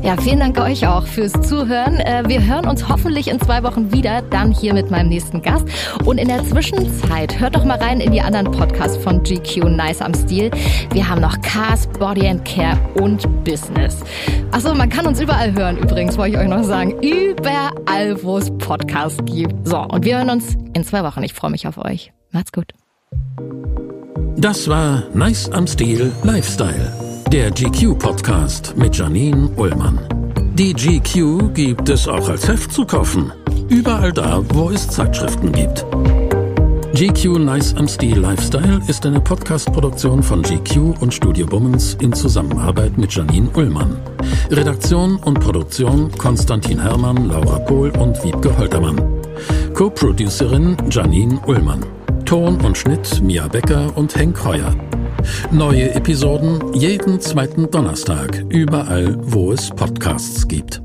Ja, vielen Dank euch auch fürs Zuhören. Äh, wir hören uns hoffentlich in zwei Wochen wieder, dann hier mit meinem nächsten Gast. Und in der Zwischenzeit hört doch mal rein in die anderen Podcasts von GQ Nice am Stil. Wir haben noch Cars, Body and Care und Business. Achso, man kann uns überall hören übrigens, wollte ich euch noch sagen. Überall, wo es Podcasts gibt. So, und wir hören uns in zwei Wochen. Ich freue mich auf euch. Macht's gut. Das war Nice am Stil Lifestyle. Der GQ-Podcast mit Janine Ullmann. Die GQ gibt es auch als Heft zu kaufen. Überall da, wo es Zeitschriften gibt. GQ Nice am Stil Lifestyle ist eine Podcast-Produktion von GQ und Studio Bummens in Zusammenarbeit mit Janine Ullmann. Redaktion und Produktion Konstantin Herrmann, Laura Pohl und Wiebke Holtermann. Co-Producerin Janine Ullmann. Ton und Schnitt Mia Becker und Henk Heuer. Neue Episoden jeden zweiten Donnerstag, überall, wo es Podcasts gibt.